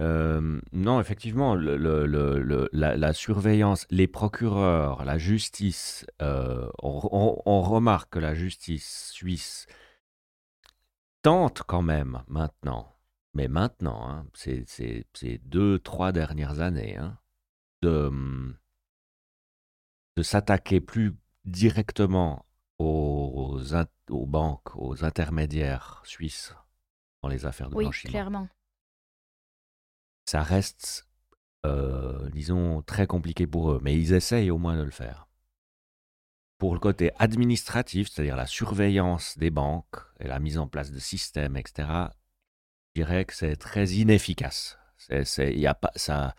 Mm. non, effectivement, le, la, surveillance, les procureurs, la justice, on, remarque que la justice suisse tente quand même maintenant mais maintenant, hein, c'est ces deux, trois dernières années, hein, de, mmh, de s'attaquer plus directement aux, aux, banques, aux intermédiaires suisses dans les affaires de oui, blanchiment. clairement. Ça reste, euh, disons, très compliqué pour eux, mais ils essayent au moins de le faire. Pour le côté administratif, c'est-à-dire la surveillance des banques et la mise en place de systèmes, etc., je dirais que c'est très inefficace. C'est, y a pas, ça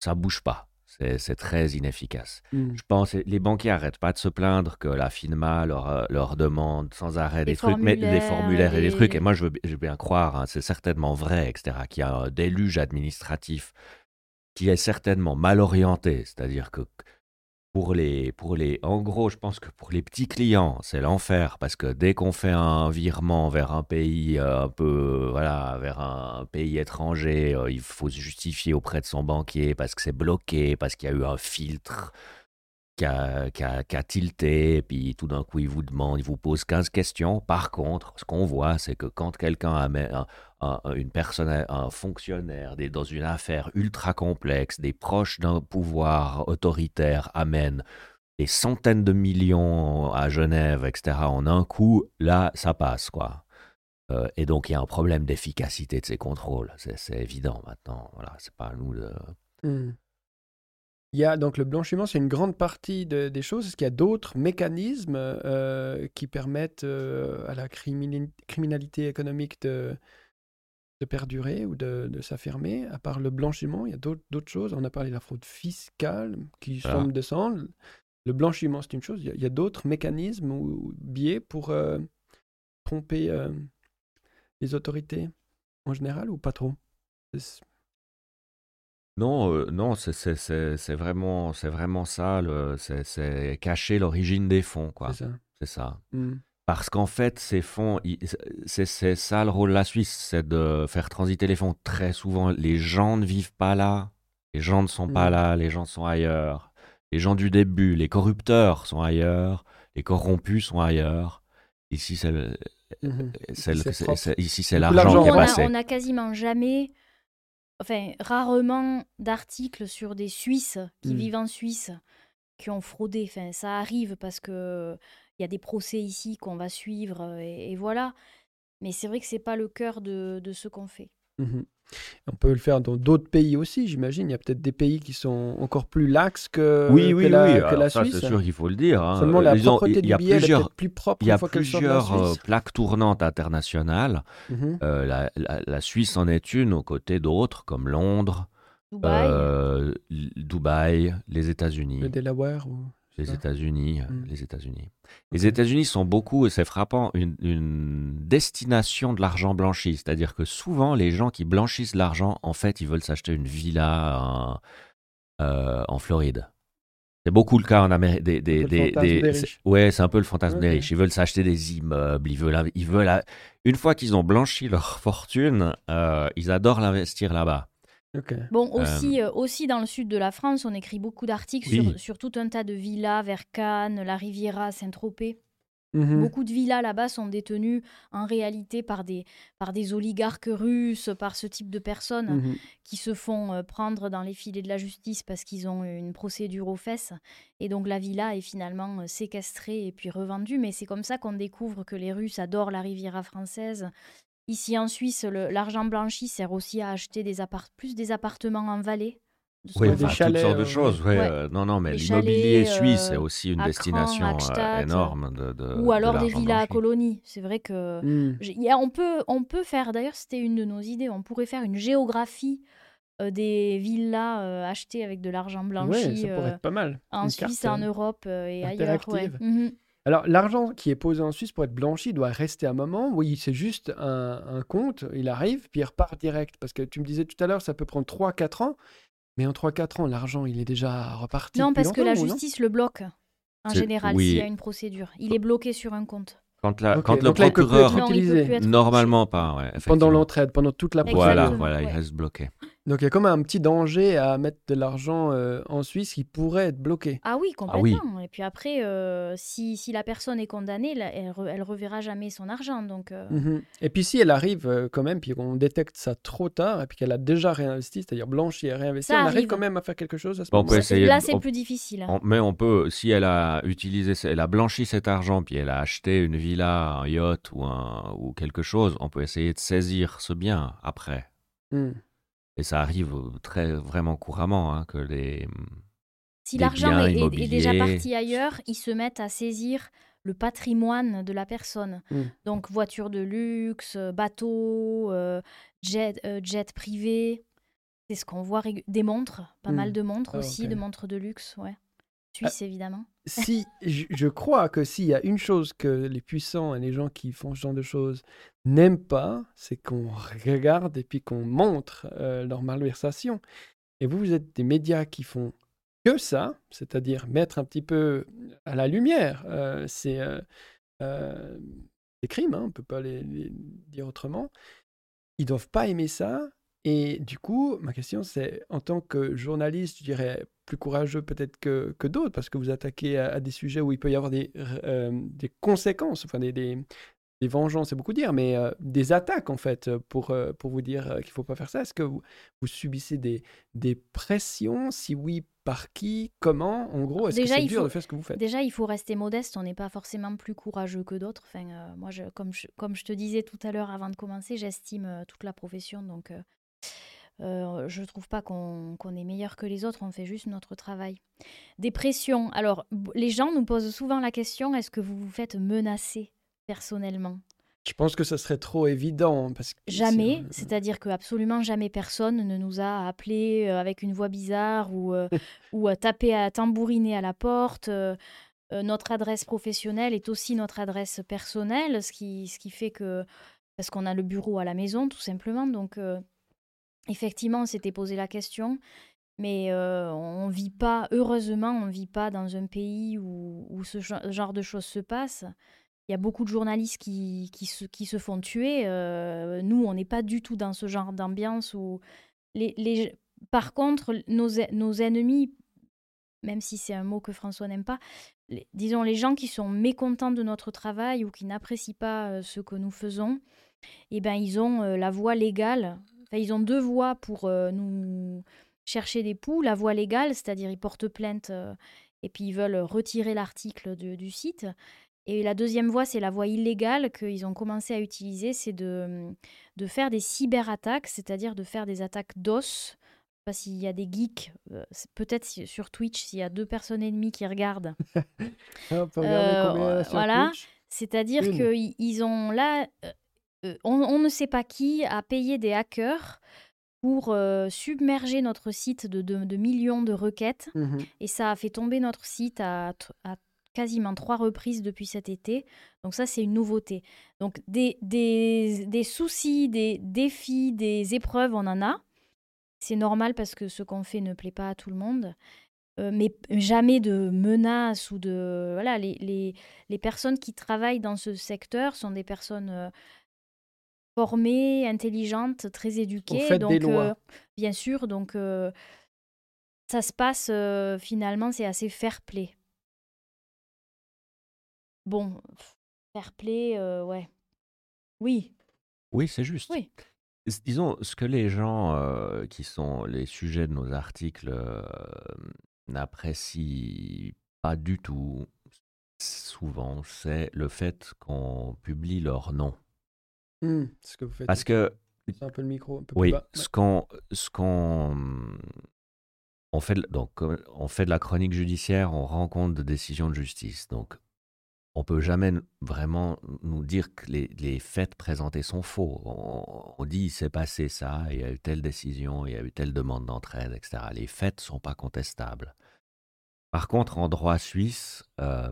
ça bouge pas. C'est, très inefficace. Mmh. Je pense les banquiers n'arrêtent pas de se plaindre que la FINMA leur, euh, leur demande sans arrêt des trucs, mais des formulaires et... des trucs. Et moi, je veux, bien croire, hein, c'est certainement vrai, etc., qu'il y a un déluge administratif qui est certainement mal orienté. C'est-à-dire que pour les, pour les, en gros, je pense que pour les petits clients, c'est l'enfer parce que dès qu'on fait un virement vers un pays euh, un peu, voilà, vers un pays étranger, euh, il faut se justifier auprès de son banquier parce que c'est bloqué, parce qu'il y a eu un filtre qui a, qui, a, tilté, et puis tout d'un coup il vous demande, il vous pose 15 questions. Par contre, ce qu'on voit, c'est que quand quelqu'un amène une personne, un fonctionnaire dans une affaire ultra complexe, des proches d'un pouvoir autoritaire amènent des centaines de millions à Genève, etc., en un coup, là, ça passe, quoi. Euh, et donc, il y a un problème d'efficacité de ces contrôles. C'est évident maintenant. Voilà, c'est pas à nous de. Mmh. Il y a donc le blanchiment, c'est une grande partie des choses. Est-ce qu'il y a d'autres mécanismes euh, qui permettent euh, à la criminalité économique de, de perdurer ou de, s'affirmer À part le blanchiment, il y a d'autres choses. On a parlé de la fraude fiscale qui ah. semble descendre. Le blanchiment, c'est une chose. Il y a, d'autres mécanismes ou, biais pour euh, tromper les autorités en général ou pas trop? Non, euh, non, c'est vraiment, c'est vraiment ça, c'est cacher l'origine des fonds, quoi. C'est ça. C'est ça. Mmh. Parce qu'en fait, ces fonds, c'est ça le rôle de la Suisse, c'est de faire transiter les fonds. Très souvent, les gens ne vivent pas là, les gens ne sont pas mmh. là, les gens sont ailleurs. Les gens du début, les corrupteurs sont ailleurs, les corrompus sont ailleurs. Ici, c'est mmh ici c'est l'argent qui est passé. On a quasiment jamais enfin, rarement d'articles sur des Suisses qui mmh. vivent en Suisse qui ont fraudé. Enfin, ça arrive parce que il y a des procès ici qu'on va suivre et, voilà. Mais c'est vrai que c'est pas le cœur de, de ce qu'on fait. Mmh On peut le faire dans d'autres pays aussi, j'imagine. Il y a peut-être des pays qui sont encore plus laxes que, Oui, que oui, la, oui. que Alors la ça, Suisse. c'est sûr qu'il faut le dire. hein. Seulement la Disons, propreté du billet est plus propre il y a plusieurs plaques tournantes internationales. Mhm. Euh, la, la- la Suisse en est une aux côtés d'autres comme Londres, Dubaï. euh, Dubaï, les Le États-Unis. Delaware ou... Les. États-Unis, euh, Mm. les États-Unis. Les États-Unis sont beaucoup, et c'est frappant, une, une destination de l'argent blanchi. C'est-à-dire que souvent, les gens qui blanchissent l'argent, en fait, ils veulent s'acheter une villa en, euh, en Floride. C'est beaucoup le cas en Amérique. Des, des, ouais, c'est un peu le fantasme des riches. Ils veulent s'acheter des immeubles. Ils veulent, ils veulent, une fois qu'ils ont blanchi leur fortune, euh, ils adorent l'investir là-bas. Bon, aussi, euh, aussi dans le sud de la France, on écrit beaucoup d'articles Oui. sur, sur tout un tas de villas vers Cannes, la Riviera, Saint-Tropez. Mhm. Beaucoup de villas là-bas sont détenues en réalité par des, par des oligarques russes, par ce type de personnes Mhm. qui se font euh, prendre dans les filets de la justice parce qu'ils ont une procédure aux fesses. Et donc la villa est finalement euh, séquestrée et puis revendue. Mais c'est comme ça qu'on découvre que les Russes adorent la Riviera française. Ici en Suisse, l'argent blanchi sert aussi à acheter des appart plus des appartements en vallée. de Oui, enfin, chalets, toutes sortes de euh, choses. ouais, Ouais. euh, non, non, mais l'immobilier suisse euh, est aussi une destination euh, énorme de, de Ou alors de des villas à colonies. C'est vrai que a- on, peut, on peut faire, d'ailleurs c'était une de nos idées, on pourrait faire une géographie euh, des villas euh, achetées avec de l'argent Ouais, blanchi ça pourrait euh, être pas mal. en Une Suisse, carte, en euh, Europe euh, et ailleurs. ouais. Mhm. Alors, l'argent qui est posé en Suisse pour être blanchi doit rester un moment. Oui, c'est juste un, un compte, il arrive, puis il repart direct. Parce que tu me disais tout à l'heure, ça peut prendre 3-4 ans. Mais en 3-4 ans, l'argent, il est déjà reparti. Non, parce que la justice le bloque en général oui. s'il y a une procédure. Il est bloqué sur un compte. Quand, la- Ok, quand le donc là, il peut plus procureur, être Non, il peut utilisé. plus être normalement pas, ouais, Pendant l'entraide, pendant toute la. Voilà, procédure. voilà, il ouais. reste bloqué. Donc, il y a comme un petit danger à mettre de l'argent euh, en Suisse qui pourrait être bloqué. Ah oui, Ah oui. complètement. Et puis après, euh, si, si la personne est condamnée, elle, re- elle reverra jamais son argent. Donc, euh, Mhm. Et puis, si elle arrive euh, quand même, puis qu'on détecte ça trop tard, et puis qu'elle a déjà réinvesti, c'est-à-dire blanchi et réinvesti, Ça on arrive arrive. quand même à faire quelque chose à ce Bon, moment essayer là, c'est plus difficile. On- mais on peut, si elle a utilisé, elle a blanchi cet argent, puis elle a acheté une villa, un yacht ou, un, ou quelque chose, on peut essayer de saisir ce bien après. Hmm. Et ça arrive très vraiment couramment hein, que les. Si des l'argent est, déjà parti ailleurs, ils se mettent à saisir le patrimoine de la personne. Mm. Donc voiture de luxe, bateau, euh, jet, euh, jet privé. C'est ce qu'on voit des montres, pas Mm. mal de montres Ah, aussi, de montres de luxe, ouais. Suisse évidemment. si je, crois que s'il y a une chose que les puissants et les gens qui font ce genre de choses n'aiment pas, c'est qu'on regarde et puis qu'on montre euh, leur malversation. Et vous, vous êtes des médias qui font que ça, c'est-à-dire mettre un petit peu à la lumière euh, ces, euh, euh, crimes, hein, on ne peut pas les, les dire autrement. Ils doivent pas aimer ça. Et du coup, ma question, c'est en tant que journaliste, je dirais plus courageux peut-être que, que d'autres, parce que vous attaquez à, à des sujets où il peut y avoir des, euh, des conséquences, enfin des, des, des vengeances, c'est beaucoup dire, mais euh, des attaques en fait, pour, euh, pour vous dire qu'il ne faut pas faire ça. Est-ce que vous, vous subissez des, des pressions? Si oui, par qui? Comment? En gros, est-ce que c'est il dur faut- de faire ce que vous faites? Déjà, il faut rester modeste. On n'est pas forcément plus courageux que d'autres. Enfin, moi, je, comme, je, comme je te disais tout à l'heure avant de commencer, j'estime toute la profession. Donc, euh, je ne trouve pas qu'on est meilleur que les autres. On fait juste notre travail. Des pressions. Alors, les gens nous posent souvent la question est-ce que vous vous faites menacer personnellement? Je pense que ça serait trop évident. Parce que Jamais, c'est- c'est-à-dire que absolument jamais personne ne nous a appelé euh, avec une voix bizarre ou, euh, ou tapé à tambouriner à la porte. Euh, euh, notre adresse professionnelle est aussi notre adresse personnelle, ce qui, ce qui fait que parce qu'on a le bureau à la maison tout simplement. Donc euh, effectivement, on s'était posé la question. Mais euh, on vit pas, heureusement, on vit pas dans un pays où, ce gen- genre de choses se passent. Il y a beaucoup de journalistes qui, se, font tuer. Euh, nous, on n'est pas du tout dans ce genre d'ambiance où les. Par contre, nos, e- nos ennemis, même si c'est un mot que François n'aime pas, disons les gens qui sont mécontents de notre travail ou qui n'apprécient pas euh, ce que nous faisons, eh ben, ils ont euh, la voie légale. Enfin, ils ont deux voies pour euh, nous chercher des poux. La voie légale, c'est-à-dire ils portent plainte euh, et puis ils veulent retirer l'article du site. Et la deuxième voie, c'est la voie illégale qu'ils ont commencé à utiliser, c'est de, de faire des cyberattaques, c'est-à-dire de faire des attaques DOS. Pas s'il y a des geeks, euh, peut-être sur Twitch, s'il y a deux personnes et demie qui regardent. On peut regarder Euh, combien sur voilà. C'est-à-dire qu'ils ils ont là, on, on ne sait pas qui a payé des hackers pour euh, submerger notre site de, de- de millions de requêtes. Mhm. Et ça a fait tomber notre site à, quasiment trois reprises depuis cet été. Donc ça, c'est une nouveauté. Donc des, des, des soucis, des défis, des épreuves, on en a. C'est normal parce que ce qu'on fait ne plaît pas à tout le monde. Euh, mais jamais de menaces ou de... Voilà, les, les, les personnes qui travaillent dans ce secteur sont des personnes euh, formées, intelligentes, très éduquées. fait donc, des lois. euh, bien sûr, donc euh, ça se passe euh, finalement, c'est assez fair play. Bon, fair play, euh, ouais. Oui, Oui, c'est juste. oui. Disons, ce que les gens euh, qui sont les sujets de nos articles euh, n'apprécient pas du tout, souvent, c'est le fait qu'on publie leur nom. Hmm, ce que vous faites. Parce que, C'est un peu le micro, un peu oui, plus bas. ce qu'on, ce qu'on, on fait, de- donc, euh, on fait de la chronique judiciaire, on rend compte de décisions de justice. Donc, on peut jamais vraiment nous dire que les, les faits présentés sont faux. On, on dit il s'est passé ça, il y a eu telle décision, il y a eu telle demande d'entraide, etc. Les faits ne sont pas contestables. Par contre, en droit suisse, euh,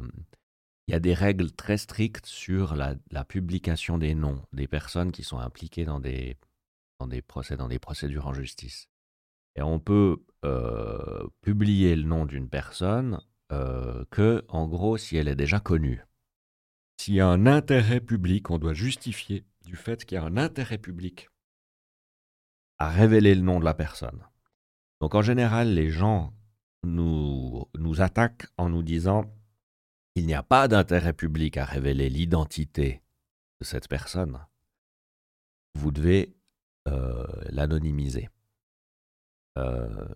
il y a des règles très strictes sur la, publication des noms des personnes qui sont impliquées dans des, procès, dans des procédures en justice. Et on peut euh, publier le nom d'une personne euh, que, en gros, si elle est déjà connue. S'il y a un intérêt public, on doit justifier du fait qu'il y a un intérêt public à révéler le nom de la personne. Donc en général, les gens nous attaquent en nous disant il n'y a pas d'intérêt public à révéler l'identité de cette personne. Vous devez euh, l'anonymiser. Euh,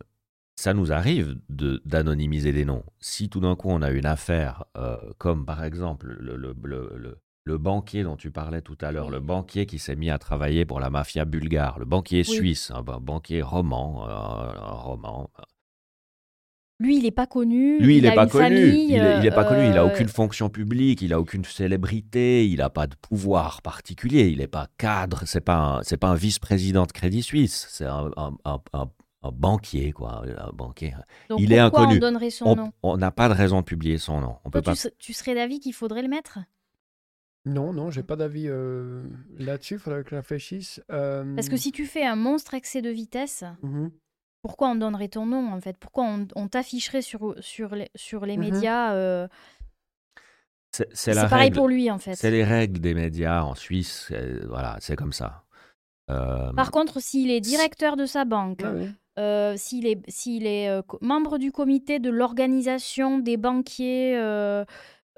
ça nous arrive de- d'anonymiser des noms. Si tout d'un coup on a une affaire, euh, comme par exemple le, le- le- le- le banquier dont tu parlais tout à l'heure, Oui. le banquier qui s'est mis à travailler pour la mafia bulgare, le banquier Oui. suisse, un, ban- banquier roman, un roman. Lui, il n'est pas connu. Lui, il n'est pas une connu. famille, il est, il est pas connu. Il a euh, aucune fonction publique. Il a aucune célébrité. Il n'a pas de pouvoir particulier. Il n'est pas cadre. C'est pas un, c'est pas un vice-président de Crédit Suisse. C'est un, un- un- un- un banquier, quoi. Un banquier. donc il est pourquoi inconnu. on donnerait son On nom? on n'a pas de raison de publier son nom. On Toi, peut pas. tu, se- tu serais d'avis qu'il faudrait le mettre? Non, non, j'ai pas d'avis euh, là-dessus. Il faudrait que je réfléchisse. Euh, Parce que si tu fais un monstre excès de vitesse, mhm. Pourquoi on donnerait ton nom en fait? Pourquoi on, on t'afficherait sur, sur les, sur les Mhm. médias euh, C'est c'est C'est la pareil règle. pour lui en fait. C'est les règles des médias en Suisse. c'est- Voilà, c'est comme ça. Euh, Par contre, s'il est directeur de sa banque, Ah oui. euh, s'il est, s'il est euh, co- membre du comité de l'organisation des banquiers euh,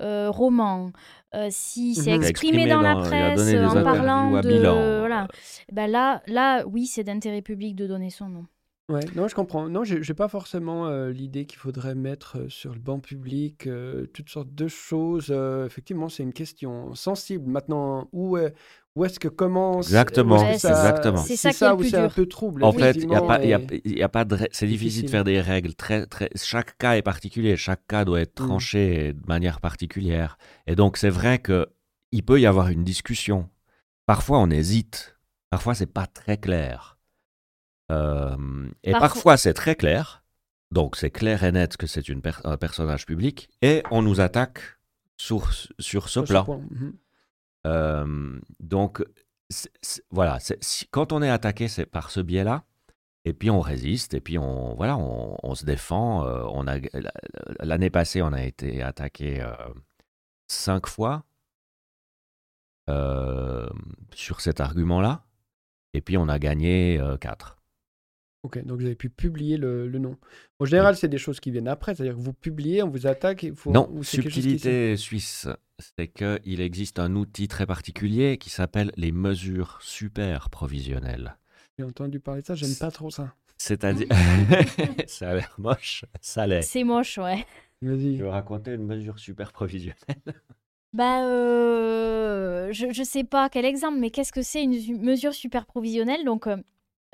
euh, romans, euh, s'il s'est Mhm. il a exprimé, dans, la presse en parlant de... Voilà. Ben là, là, oui, c'est d'intérêt public de donner son nom. Ouais, non, je comprends. Non, j'ai j'ai pas forcément euh, l'idée qu'il faudrait mettre euh, sur le banc public euh, toutes sortes de choses. Euh, effectivement, c'est une question sensible. Maintenant, où est, où est-ce que commence Exactement, où est-ce que c'est ça. exactement. C'est C'est ça qui est ça le où plus c'est un peu trouble. En fait, il a pas, y a, y pas c'est difficile difficile. de faire des règles très, très, chaque cas est particulier, chaque cas doit être Mm. tranché de manière particulière. Et donc, c'est vrai que il peut y avoir une discussion. Parfois, on hésite. Parfois, c'est pas très clair. Euh, et Parfois- parfois, c'est très clair. Donc, c'est clair et net que c'est une per- un personnage public. Et on nous attaque sur, sur ce sur plan. Mhm. Euh, donc, voilà, si- quand on est attaqué, c'est par ce biais-là. Et puis on résiste, et puis on, voilà, on, on se défend. euh, on a, l'année passée, on a été attaqué cinq fois sur cet argument-là. Et puis on a gagné quatre. Ok, donc vous avez pu publier le, le nom. En général, c'est des choses qui viennent après, c'est-à-dire que vous publiez, on vous attaque, il faut. non, subtilité suisse, c'est qu'il existe un outil très particulier qui s'appelle les mesures super provisionnelles. J'ai entendu parler de ça, j'aime pas trop ça. C'est-à-dire, ça a l'air moche, ça l'est. C'est moche, ouais. Vas-y. Je vais raconter une mesure super provisionnelle? bah, euh, je ne sais pas quel exemple, mais qu'est-ce que c'est une mesure superprovisionnelle Donc, euh,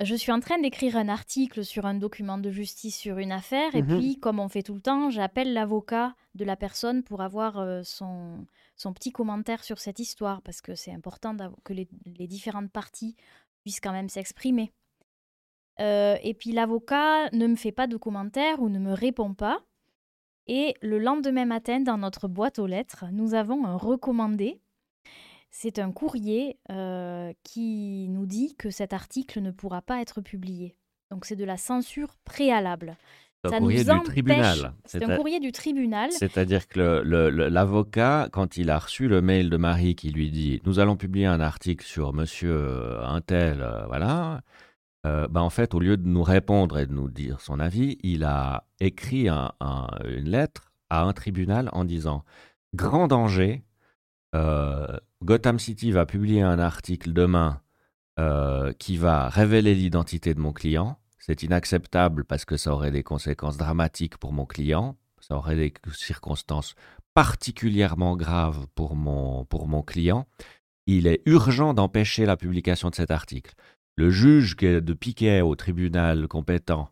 je suis en train d'écrire un article sur un document de justice sur une affaire, et Mhm. puis, comme on fait tout le temps, j'appelle l'avocat de la personne pour avoir euh, son, son petit commentaire sur cette histoire, parce que c'est important que les, les différentes parties puissent quand même s'exprimer. Euh, et puis, l'avocat ne me fait pas de commentaire ou ne me répond pas. Et le lendemain matin, dans notre boîte aux lettres, nous avons un recommandé. C'est un courrier euh, qui nous dit que cet article ne pourra pas être publié. Donc c'est de la censure préalable. C'est un courrier du tribunal. C'est un courrier du tribunal. C'est-à-dire que l'avocat, quand il a reçu le mail de Marie qui lui dit Nous allons publier un article sur monsieur euh, un tel, euh, voilà, euh, ben en fait, au lieu de nous répondre et de nous dire son avis, il a écrit un- un- une lettre à un tribunal en disant Grand danger, euh, Gotham City va publier un article demain euh, qui va révéler l'identité de mon client. C'est inacceptable parce que ça aurait des conséquences dramatiques pour mon client. Ça aurait des circonstances particulièrement graves pour mon, client. Il est urgent d'empêcher la publication de cet article. Le juge de piquet au tribunal compétent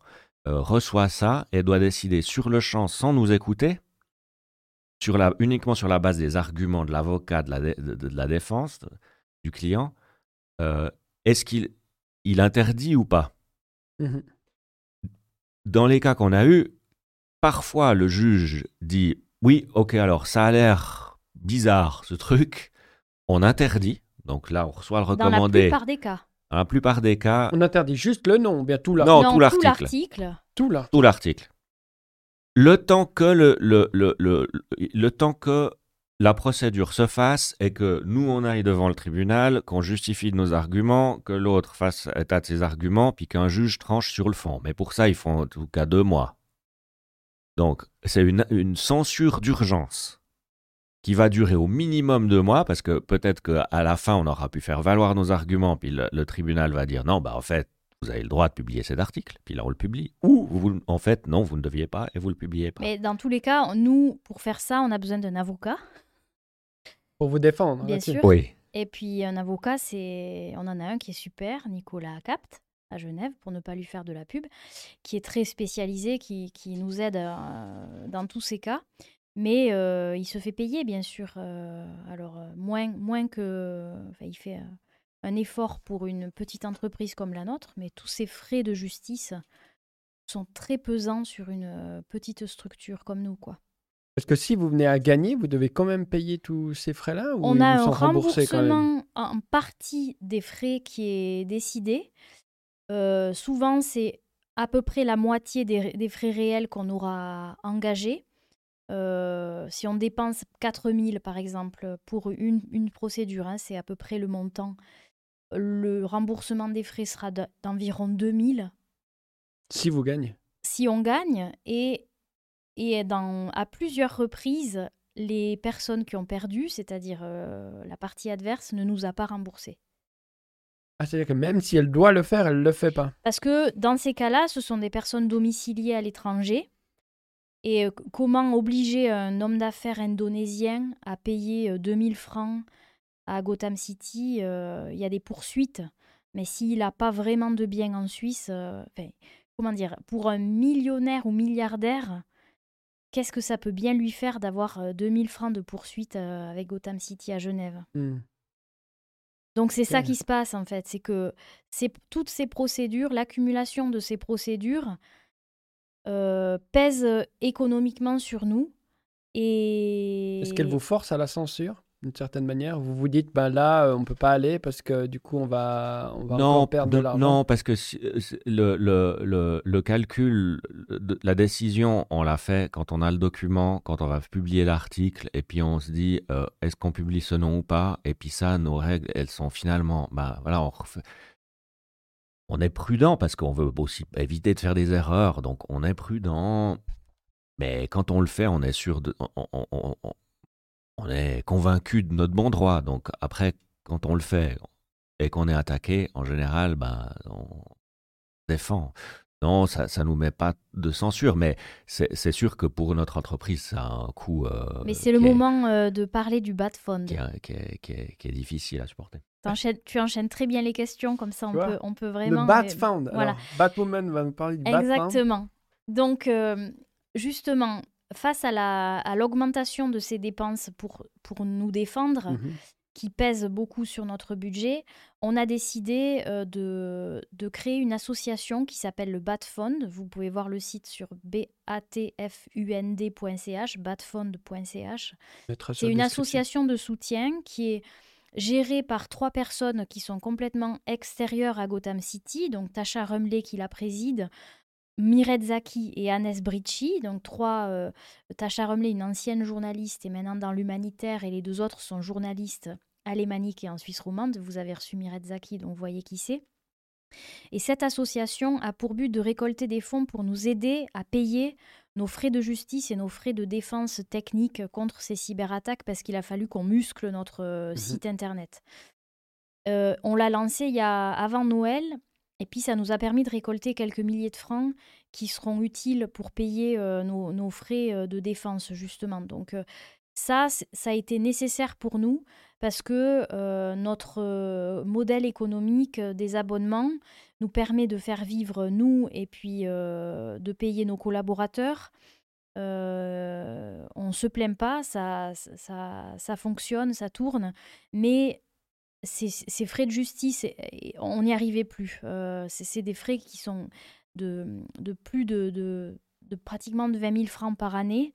euh, reçoit ça et doit décider sur le champ sans nous écouter, sur la, uniquement sur la base des arguments de l'avocat de la, de- de la défense de- du client, euh, est-ce qu'il il interdit ou pas? Mhm. Dans les cas qu'on a eus, parfois le juge dit oui, ok, alors ça a l'air bizarre ce truc, on interdit. Donc là, on reçoit le Dans la recommandé. plupart des cas. Dans la plupart des cas, On interdit juste le nom, bien tout là. Non, non, tout l'article. l'article. Tout l'article. Le temps que la procédure se fasse et que nous on aille devant le tribunal, qu'on justifie nos arguments, que l'autre fasse état de ses arguments, puis qu'un juge tranche sur le fond. Mais pour ça, il faut en tout cas deux mois. Donc, c'est une, une censure d'urgence qui va durer au minimum deux mois, parce que peut-être qu'à la fin, on aura pu faire valoir nos arguments, puis le, le tribunal va dire non, bah en fait, vous avez le droit de publier cet article, puis là on le publie. Ou vous, en fait, non, vous ne deviez pas et vous le publiez pas. Mais dans tous les cas, nous, pour faire ça, on a besoin d'un avocat, Pour vous défendre. bien sûr. Oui. Et puis un avocat, c'est on en a un qui est super, Nicolas Capt à Genève, pour ne pas lui faire de la pub, qui est très spécialisé, qui, qui nous aide euh, dans tous ces cas. Mais euh, il se fait payer, bien sûr. euh, alors, moins, moins que... Enfin, il fait euh, un effort pour une petite entreprise comme la nôtre, mais tous ces frais de justice sont très pesants sur une euh, petite structure comme nous, quoi. Parce que si vous venez à gagner, vous devez quand même payer tous ces frais-là ou On a un remboursement en partie des frais qui est décidé. Euh, souvent, c'est à peu près la moitié des, des frais réels qu'on aura engagés. Euh, si on dépense 4000 par exemple pour une, une procédure, hein, c'est à peu près le montant. Le remboursement des frais sera de- d'environ 2000 Si vous gagnez. si on gagne et, et dans, à plusieurs reprises, les personnes qui ont perdu, c'est-à-dire euh, la partie adverse, ne nous a pas remboursé. Ah, c'est-à-dire que même si elle doit le faire, elle ne le fait pas. Parce que dans ces cas-là, ce sont des personnes domiciliées à l'étranger. Et euh, comment obliger un homme d'affaires indonésien à payer euh, 2000 francs à Gotham City euh, Il y a des poursuites. Mais s'il n'a pas vraiment de biens en Suisse, euh, comment dire, pour un millionnaire ou milliardaire, qu'est-ce que ça peut bien lui faire d'avoir euh, 2000 francs de poursuite euh, avec Gotham City à Genève? Hmm. donc c'est ça qui se passe en fait, c'est que c'est toutes ces procédures, l'accumulation de ces procédures euh, pèse euh, économiquement sur nous. Et Est-ce qu'elle vous force à la censure? D'une certaine manière Vous vous dites, ben là, euh, on peut pas aller parce que du coup, on va, on va non, perdre de l'argent. non, parce que euh, le, le, le, le calcul, la décision, on l'a fait quand on a le document, quand on va publier l'article, et puis on se dit, euh, est-ce qu'on publie ce nom ou pas? Et puis ça, nos règles, elles sont finalement, bah voilà, on refait- On est prudent parce qu'on veut aussi éviter de faire des erreurs, donc on est prudent. Mais quand on le fait, on est sûr de, on, on- on- on- est convaincu de notre bon droit. Donc après, quand on le fait et qu'on est attaqué, en général, ben, on défend. Non, ça ne nous met pas de censure, mais c'est sûr que pour notre entreprise, ça a un coût. Euh, mais c'est le moment euh, de parler du bad fund. Qui, est, difficile à supporter. tu enchaînes très bien les questions, comme ça on, peut, on peut vraiment. Le bad fund. Voilà. Batwoman va nous parler du bad fund. Exactement. Donc, euh, justement, face à l'augmentation de ces dépenses pour, pour nous défendre, mhm qui pèse beaucoup sur notre budget, on a décidé euh, de, de, créer une association qui s'appelle le BATFund. Vous pouvez voir le site sur batfund.ch, batfund.ch. C'est une association de soutien qui est gérée par trois personnes qui sont complètement extérieures à Gotham City, donc Tasha Rumley qui la préside, Miret Zaki et Hannes Bricci, donc trois, euh, Tasha Rumley, une ancienne journaliste et maintenant dans l'humanitaire, et les deux autres sont journalistes alémanique et en Suisse romande. Vous avez reçu Miret Zaki, donc vous voyez qui c'est. Et cette association a pour but de récolter des fonds pour nous aider à payer nos frais de justice et nos frais de défense technique contre ces cyberattaques parce qu'il a fallu qu'on muscle notre euh, mhm. site internet. Euh, on l'a lancé il y a avant Noël et puis ça nous a permis de récolter quelques milliers de francs qui seront utiles pour payer nos, frais de défense justement. Donc ça, ça a été nécessaire pour nous parce que notre modèle économique des abonnements nous permet de faire vivre nous et puis de payer nos collaborateurs. on ne se plaint pas, ça, ça, ça, fonctionne, ça tourne, mais ces, frais de justice, on n'y arrivait plus. c'est des frais qui sont de, de plus de, de, de, pratiquement de 20 000 francs par année.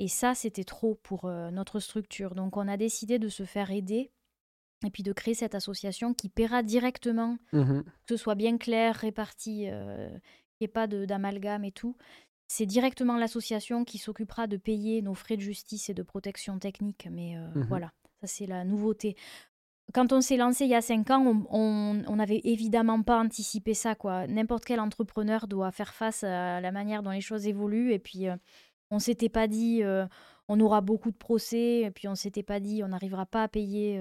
Et ça, c'était trop pour euh, notre structure. Donc on a décidé de se faire aider et puis de créer cette association qui paiera directement, mmh que ce soit bien clair, réparti, euh, qu'il n'y ait pas d'amalgame et tout. C'est directement l'association qui s'occupera de payer nos frais de justice et de protection technique. Mais euh, mmh voilà, ça c'est la nouveauté. Quand on s'est lancé il y a cinq ans, on n'avait évidemment pas anticipé ça. quoi. N'importe quel entrepreneur doit faire face à la manière dont les choses évoluent. Et puis, on s'était pas dit on aura beaucoup de procès, et puis on s'était pas dit on n'arrivera pas à payer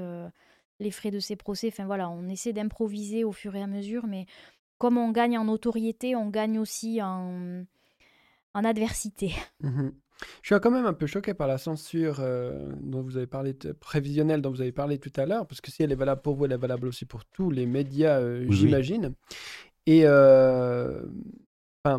les frais de ces procès. Enfin voilà, on essaie d'improviser au fur et à mesure, mais comme on gagne en notoriété, on gagne aussi en, en adversité. Mmh Je suis quand même un peu choqué par la censure dont vous avez parlé, prévisionnelle dont vous avez parlé tout à l'heure, parce que si elle est valable pour vous, elle est valable aussi pour tous les médias, j'imagine. Et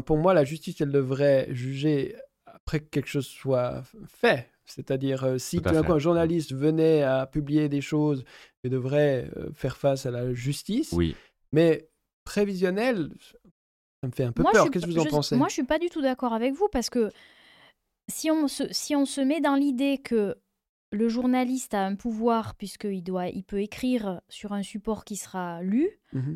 pour moi, la justice, elle devrait juger après que quelque chose soit fait. C'est-à-dire, euh, si tout d'un coup un journaliste venait à publier des choses, il devrait euh, faire face à la justice. Oui. Mais prévisionnel, ça me fait un peu peur. Qu'est-ce que vous en pensez? Moi, je suis pas du tout d'accord avec vous parce que si on se, si on se met dans l'idée que le journaliste a un pouvoir puisqu'il doit, il peut écrire sur un support qui sera lu. Mmh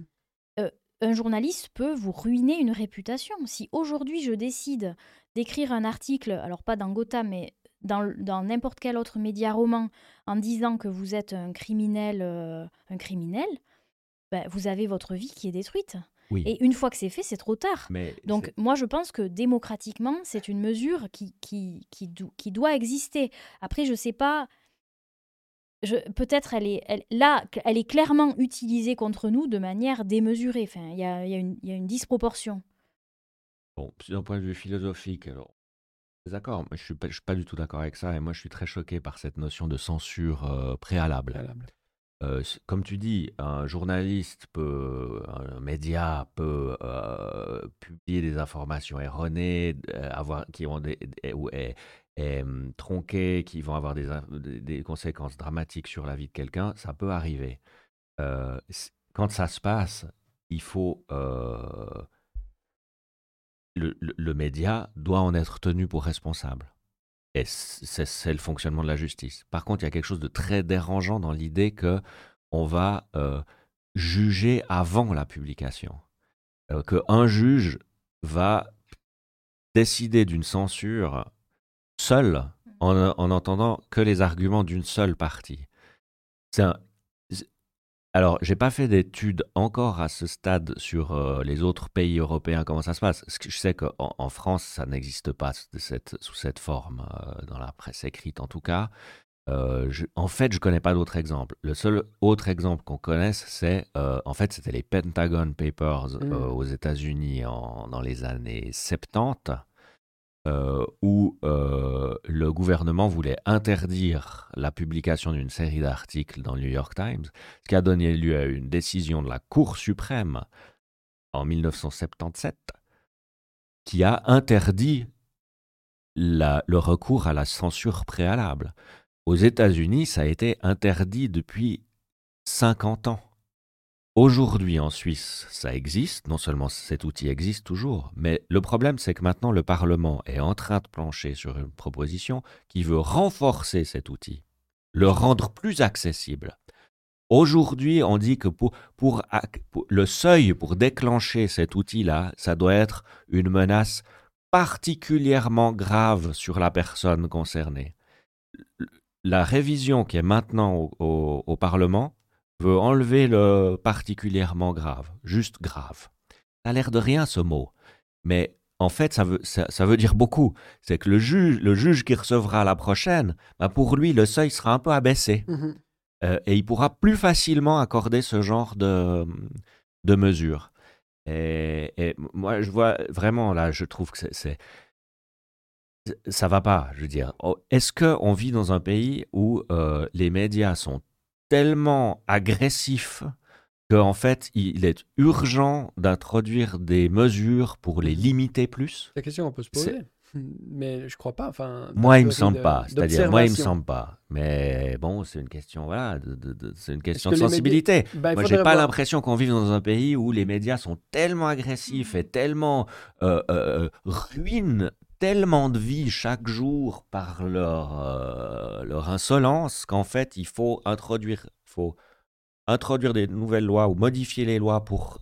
euh, un journaliste peut vous ruiner une réputation. Si aujourd'hui je décide d'écrire un article, alors pas dans Gotham, mais dans n'importe quel autre média roman, en disant que vous êtes un criminel, euh, un criminel, ben, vous avez votre vie qui est détruite. Et une fois que c'est fait, c'est trop tard. Donc moi, je pense que démocratiquement, c'est une mesure qui, qui, qui, qui, doit exister. Après, je ne sais pas... Peut-être elle est elle, là, elle est clairement utilisée contre nous de manière démesurée. Enfin, il y a, y, a y a une disproportion. Bon, d'un point de vue philosophique, alors, d'accord, mais je suis pas, suis pas du tout d'accord avec ça, et moi je suis très choqué par cette notion de censure euh, préalable. Euh, comme tu dis, un journaliste peut, un média peut euh, publier des informations erronées, avoir, qui hum, tronquées, qui vont avoir des, des, conséquences dramatiques sur la vie de quelqu'un, ça peut arriver. quand ça se passe, il faut le, média doit en être tenu pour responsable. Et c'est le fonctionnement de la justice. Par contre, il y a quelque chose de très dérangeant dans l'idée que on va euh, juger avant la publication. Euh, Qu'un juge va décider d'une censure seul en, en entendant que les arguments d'une seule partie. C'est un, alors, j'ai pas fait d'études encore à ce stade sur euh, les autres pays européens, comment ça se passe? Je sais qu'en en France, ça n'existe pas sous cette forme, euh, dans la presse écrite en tout cas. Euh, en fait, je connais pas d'autres exemples. Le seul autre exemple qu'on connaisse, c'est euh, en fait, c'était les Pentagon Papers euh, Mm. aux États-Unis dans les années 70, euh, où euh, le gouvernement voulait interdire la publication d'une série d'articles dans le New York Times, ce qui a donné lieu à une décision de la Cour suprême en 1977 qui a interdit le recours à la censure préalable. Aux États-Unis, ça a été interdit depuis 50 ans. Aujourd'hui, en Suisse, ça existe. Non seulement cet outil existe toujours, mais le problème, c'est que maintenant, le Parlement est en train de plancher sur une proposition qui veut renforcer cet outil, le rendre plus accessible. Aujourd'hui, on dit que pour, le seuil pour déclencher cet outil-là, ça doit être une menace particulièrement grave sur la personne concernée. La révision qui est maintenant au Parlement veut enlever le particulièrement grave, juste grave. Ça a l'air de rien ce mot, mais en fait ça veut, ça, ça veut dire beaucoup. C'est que le juge, le juge qui recevra la prochaine, bah, pour lui le seuil sera un peu abaissé. Mhm. Euh, et il pourra plus facilement accorder ce genre de, de mesures. Et, et moi, je vois vraiment là, je trouve que c'est, ça va pas. Je veux dire, Oh, est-ce que on vit dans un pays où euh, les médias sont tellement agressifs qu'en fait, il est urgent d'introduire des mesures pour les limiter plus la question qu'on peut se poser. Mais je crois pas. Enfin, Moi, il me semble de- pas. C'est-à-dire, moi, il me semble pas. Mais bon, c'est une question, voilà, de- c'est une question que de médias- sensibilité. Bah, Moi, j'ai pas l'impression qu'on vive dans un pays où les médias sont tellement agressifs et tellement euh, euh, ruinent tellement de vies chaque jour par leur, euh, leur insolence qu'en fait, il faut introduire, faut introduire des nouvelles lois ou modifier les lois pour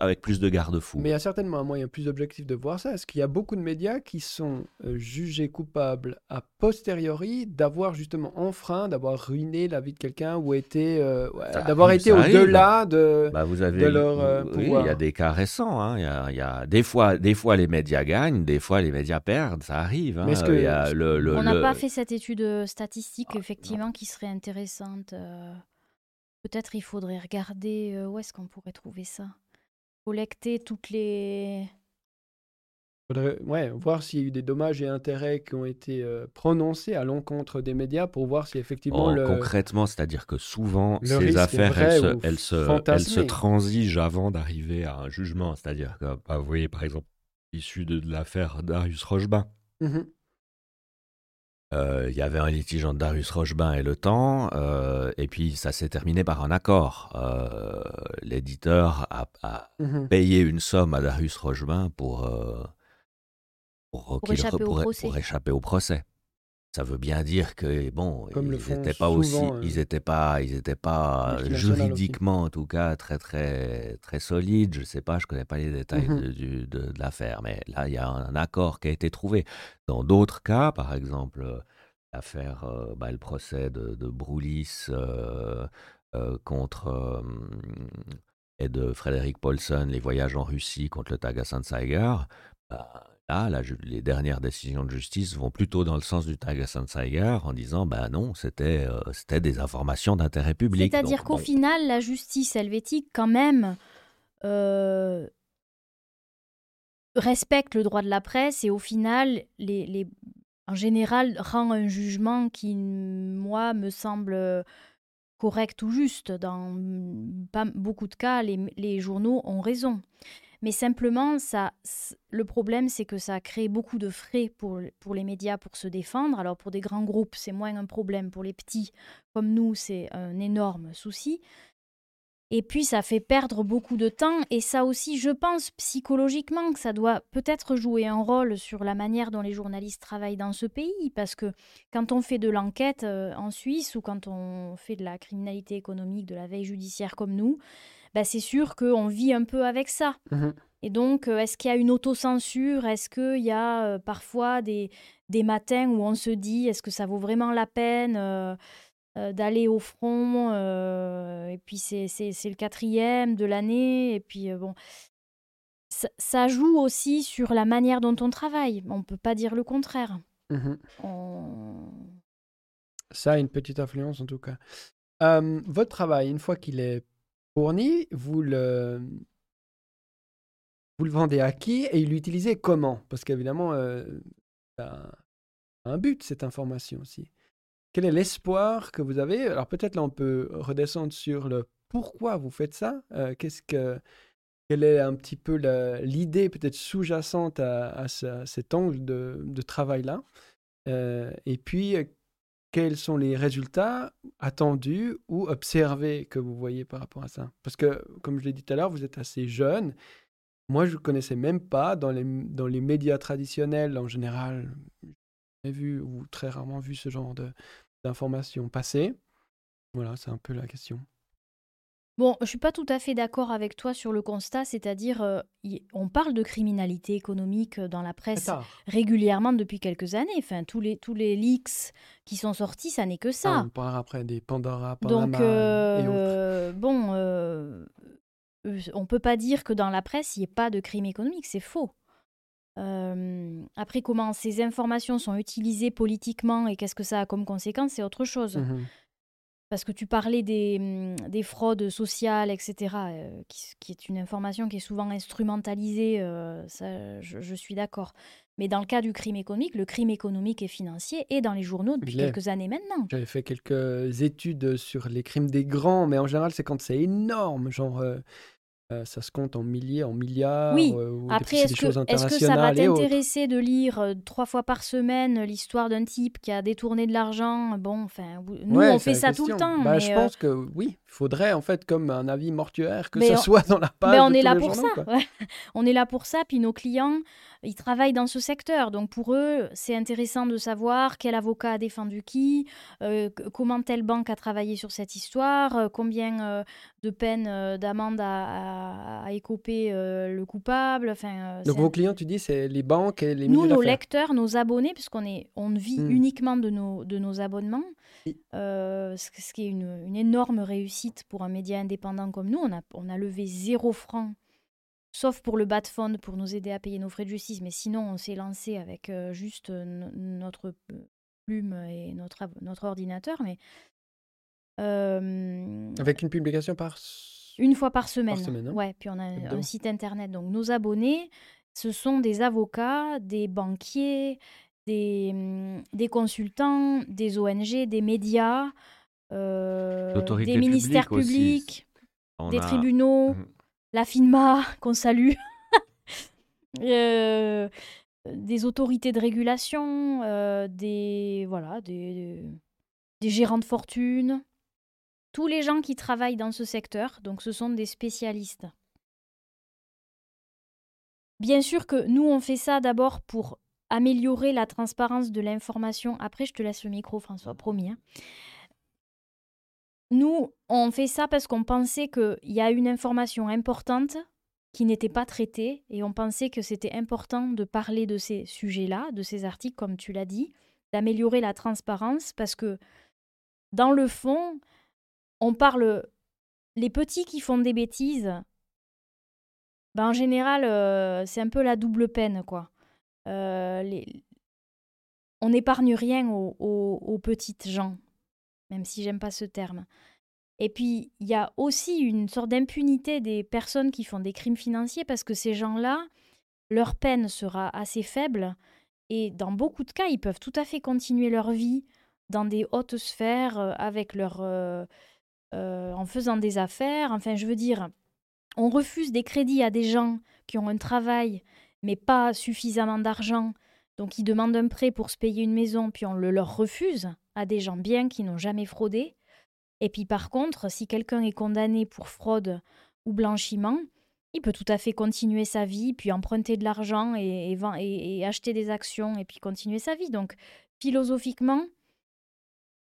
avec plus de garde-fous. Mais il y a certainement un moyen plus objectif de voir ça. Est-ce qu'il y a beaucoup de médias qui sont euh, jugés coupables a posteriori d'avoir justement enfreint, d'avoir ruiné la vie de quelqu'un ou été, euh, ouais, Ça d'avoir été au-delà de. Bah, vous avez de leur, euh, oui, il y a des cas récents. hein. Il y a, il y a- des fois, des fois les médias gagnent, des fois les médias perdent. Ça arrive. hein. Mais que- Il y a le, le- On n'a le- pas fait cette étude statistique, Ah, effectivement, qui serait intéressante. euh, Peut-être il faudrait regarder où est-ce qu'on pourrait trouver ça? Collecter toutes les. Faudrait, ouais, voir s'il y a eu des dommages et intérêts qui ont été euh, prononcés à l'encontre des médias pour voir si effectivement Oh, le. Concrètement, c'est-à-dire que souvent, le ces affaires, elles se, elles, se, elles se transigent avant d'arriver à un jugement. C'est-à-dire que, bah, vous voyez, par exemple, issu de, de l'affaire Darius Rochebin, Mhm. euh, il y avait un litige entre Darius Rochebin et Le Temps, euh, et puis ça s'est terminé par un accord. Euh, L'éditeur a, a Mhm. payé une somme à Darius Rochebin pour, euh, pour, qu'il échapper au pour- procès. pour échapper au procès. Ça veut bien dire que bon, Comme ils n'étaient pas aussi, euh, ils étaient pas, ils étaient pas juridiquement en tout cas très très très solides. Je sais pas, je connais pas les détails Mhm. de, du- de- de l'affaire, mais là il y a un accord qui a été trouvé. Dans d'autres cas, par exemple euh, l'affaire, euh, bah, le procès de, de Broulis euh, contre et de Frédéric Paulson, les voyages en Russie contre le Tag Seiger, bah, là, la les dernières décisions de justice vont plutôt dans le sens du Tag Seiger en disant ben non, c'était euh, c'était des informations d'intérêt public. C'est-à-dire qu'au bon, final, la justice helvétique, quand même, euh, respecte le droit de la presse et au final, les, les- en général, rend un jugement qui, moi, me semble correct ou juste. Dans pas beaucoup de cas, les, les journaux ont raison. Mais simplement, ça, le problème, c'est que ça a créé beaucoup de frais pour, pour les médias pour se défendre. Alors pour des grands groupes, c'est moins un problème. Pour les petits comme nous, c'est un énorme souci. Et puis, ça fait perdre beaucoup de temps. Et ça aussi, je pense psychologiquement que ça doit peut-être jouer un rôle sur la manière dont les journalistes travaillent dans ce pays. Parce que quand on fait de l'enquête euh, en Suisse ou quand on fait de la criminalité économique, de la veille judiciaire comme nous, bah, c'est sûr qu'on vit un peu avec ça. Mhm. Et donc, euh, est-ce qu'il y a une autocensure? Est-ce qu'il y a euh, parfois des, des matins où on se dit, est-ce que ça vaut vraiment la peine euh, euh, d'aller au front Et puis, c'est le quatrième de l'année. Et puis, bon, ça, ça joue aussi sur la manière dont on travaille. On ne peut pas dire le contraire. Mhm. On- Ça a une petite influence en tout cas. Votre travail, une fois qu'il est fourni, vous le, vendez à qui et l'utilisez comment? Parce qu'évidemment, euh, ça a un but cette information aussi. Quel est l'espoir que vous avez? Alors peut-être là, on peut redescendre sur le pourquoi vous faites ça. Euh, qu'est-ce que, quelle est un petit peu l'idée peut-être sous-jacente à, cet angle de, travail-là? Et puis, quels sont les résultats attendus ou observés que vous voyez par rapport à ça? Parce que, comme je l'ai dit tout à l'heure, vous êtes assez jeune. Moi, je ne connaissais même pas dans les, dans les médias traditionnels en général. J'ai vu ou très rarement vu ce genre d'informations passer. Voilà, c'est un peu la question. Bon, je suis pas tout à fait d'accord avec toi sur le constat, c'est-à-dire, euh, on parle de criminalité économique euh, dans la presse régulièrement depuis quelques années. Enfin, tous les, tous les leaks qui sont sortis, ça n'est que ça. Ah, on parlera après des Pandora, Panama Donc, et autres. bon, euh, on peut pas dire que dans la presse, il n'y ait pas de crime économique, c'est faux. après, comment ces informations sont utilisées politiquement et qu'est-ce que ça a comme conséquence, c'est autre chose. Mmh parce que tu parlais des, mmh, fraudes sociales, etc., euh, qui, est une information qui est souvent instrumentalisée, euh, ça, je, suis d'accord. Mais dans le cas du crime économique, le crime économique et financier est dans les journaux depuis quelques années maintenant. J'avais fait quelques études sur les crimes des grands, mais en général, c'est quand c'est énorme, genre euh, euh, ça se compte en milliers, en milliards. Oui. Euh, Après, est-ce que, est que, ça va t'intéresser de lire euh, trois fois par semaine l'histoire d'un type qui a détourné de l'argent? Bon, enfin, nous, on fait ça tout le temps. Bah, je pense que oui, il faudrait, en fait, comme un avis mortuaire, que ça soit dans la page. Mais on est là pour ça. on est là pour ça. Puis nos clients, ils travaillent dans ce secteur. Donc pour eux, c'est intéressant de savoir quel avocat a défendu qui, euh, comment telle banque a travaillé sur cette histoire, euh, combien euh, de peines d'amende a, a, écopé le coupable. Enfin, Donc vos clients, tu dis, c'est les banques et les Nous, nos lecteurs, nos abonnés, puisqu'on est, on vit hmm. uniquement de nos, de nos abonnements, ce, qui est une, une, énorme réussite pour un média indépendant comme nous. On a, on a levé zéro franc sauf pour le bas de fond pour nous aider à payer nos frais de justice. Mais sinon, on s'est lancé avec euh, juste notre plume et notre, notre ordinateur. Mais avec une publication par une fois par semaine. Par semaine hein. ouais. Puis on a un site internet. Donc nos abonnés, ce sont des avocats, des banquiers, des, mmh, des consultants, des ONG, des médias, euh, des ministères publics, des tribunaux. Mmh la FINMA, qu'on salue, euh, des autorités de régulation, euh, des, voilà, des, des gérants de fortune, tous les gens qui travaillent dans ce secteur, donc ce sont des spécialistes. Bien sûr que nous, on fait ça d'abord pour améliorer la transparence de l'information. Après, je te laisse le micro, François, promis. Hein. Nous, on fait ça parce qu'on pensait qu'il y a une information importante qui n'était pas traitée et on pensait que c'était important de parler de ces sujets-là, de ces articles, comme tu l'as dit, d'améliorer la transparence parce que dans le fond, on parle les petits qui font des bêtises. Ben en général, euh, c'est un peu la double peine, quoi. Euh, on n'épargne rien aux petites gens même si j'aime pas ce terme. Et puis, il y a aussi une sorte d'impunité des personnes qui font des crimes financiers parce que ces gens-là, leur peine sera assez faible et dans beaucoup de cas, ils peuvent tout à fait continuer leur vie dans des hautes sphères euh, avec leur, en faisant des affaires. Enfin, je veux dire, on refuse des crédits à des gens qui ont un travail mais pas suffisamment d'argent donc ils demandent un prêt pour se payer une maison, puis on le leur refuse à des gens bien qui n'ont jamais fraudé. Et puis par contre, si quelqu'un est condamné pour fraude ou blanchiment, il peut tout à fait continuer sa vie, puis emprunter de l'argent et, et, acheter des actions, et puis continuer sa vie. Donc philosophiquement,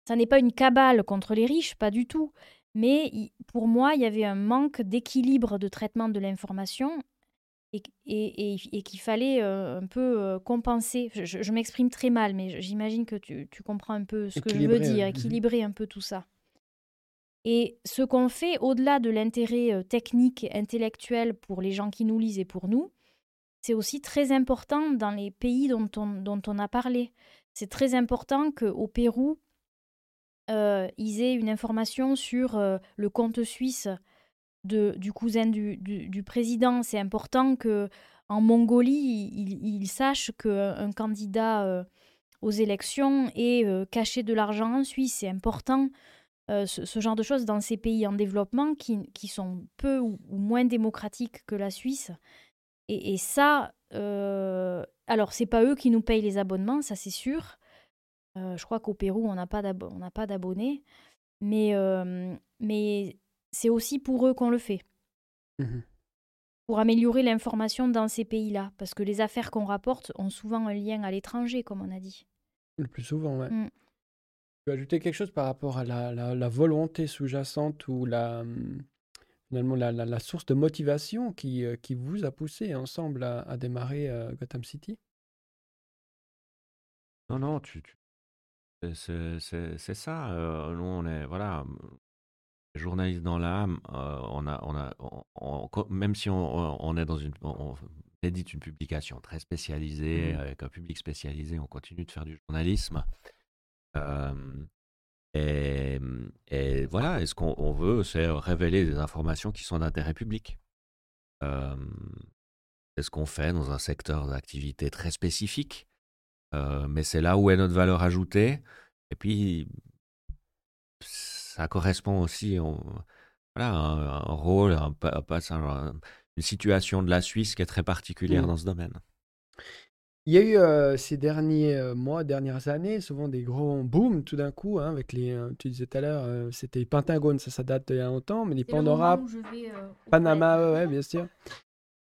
ça n'est pas une cabale contre les riches, pas du tout. Mais pour moi, il y avait un manque d'équilibre de traitement de l'information et, et, qu'il fallait euh, un peu euh, compenser. Je, m'exprime très mal, mais j'imagine que tu, comprends un peu ce que je veux dire, équilibrer un peu tout ça. Et ce qu'on fait, au-delà de l'intérêt euh, technique, intellectuel pour les gens qui nous lisent et pour nous, c'est aussi très important dans les pays dont on, dont on a parlé. C'est très important qu'au Pérou, euh, ils aient une information sur euh, le compte suisse du cousin du, président. C'est important que en Mongolie, ils sachent qu'un candidat euh, aux élections est caché de l'argent en Suisse. C'est important. Ce, genre de choses dans ces pays en développement qui, qui sont peu ou, moins démocratiques que la Suisse. Et, et ça, alors c'est pas eux qui nous payent les abonnements, ça c'est sûr, euh, je crois qu'au Pérou, on n'a pas d'abonnés. Mais, euh, mais c'est aussi pour eux qu'on le fait. Mmh pour améliorer l'information dans ces pays-là. Parce que les affaires qu'on rapporte ont souvent un lien à l'étranger, comme on a dit. Le plus souvent, oui. Mmh. Tu veux ajouter quelque chose par rapport à la, la, volonté sous-jacente ou la, mmh, finalement la, la, source de motivation qui, euh, qui vous a poussé ensemble à, à démarrer Gotham City? Non, non, tu, tu c'est ça. Nous, on est, voilà, journaliste dans l'âme. On a, on a, même si on, est dans une, on édite une publication très spécialisée mmh avec un public spécialisé, on continue de faire du journalisme. et, et, voilà, et ce qu'on veut, c'est révéler des informations qui sont d'intérêt public. c'est ce qu'on fait dans un secteur d'activité très spécifique. Euh, mais c'est là où est notre valeur ajoutée. Et puis, ça correspond aussi à voilà, un, rôle, un, une situation de la Suisse qui est très particulière mmh. dans ce domaine. Il y a eu euh, ces derniers euh, mois, dernières années, souvent des gros booms tout d'un coup, hein, avec les, tu disais tout à l'heure, c'était Pentagone, ça, ça date d'il y a longtemps, mais les Pandora, Panama, ouais, bien sûr.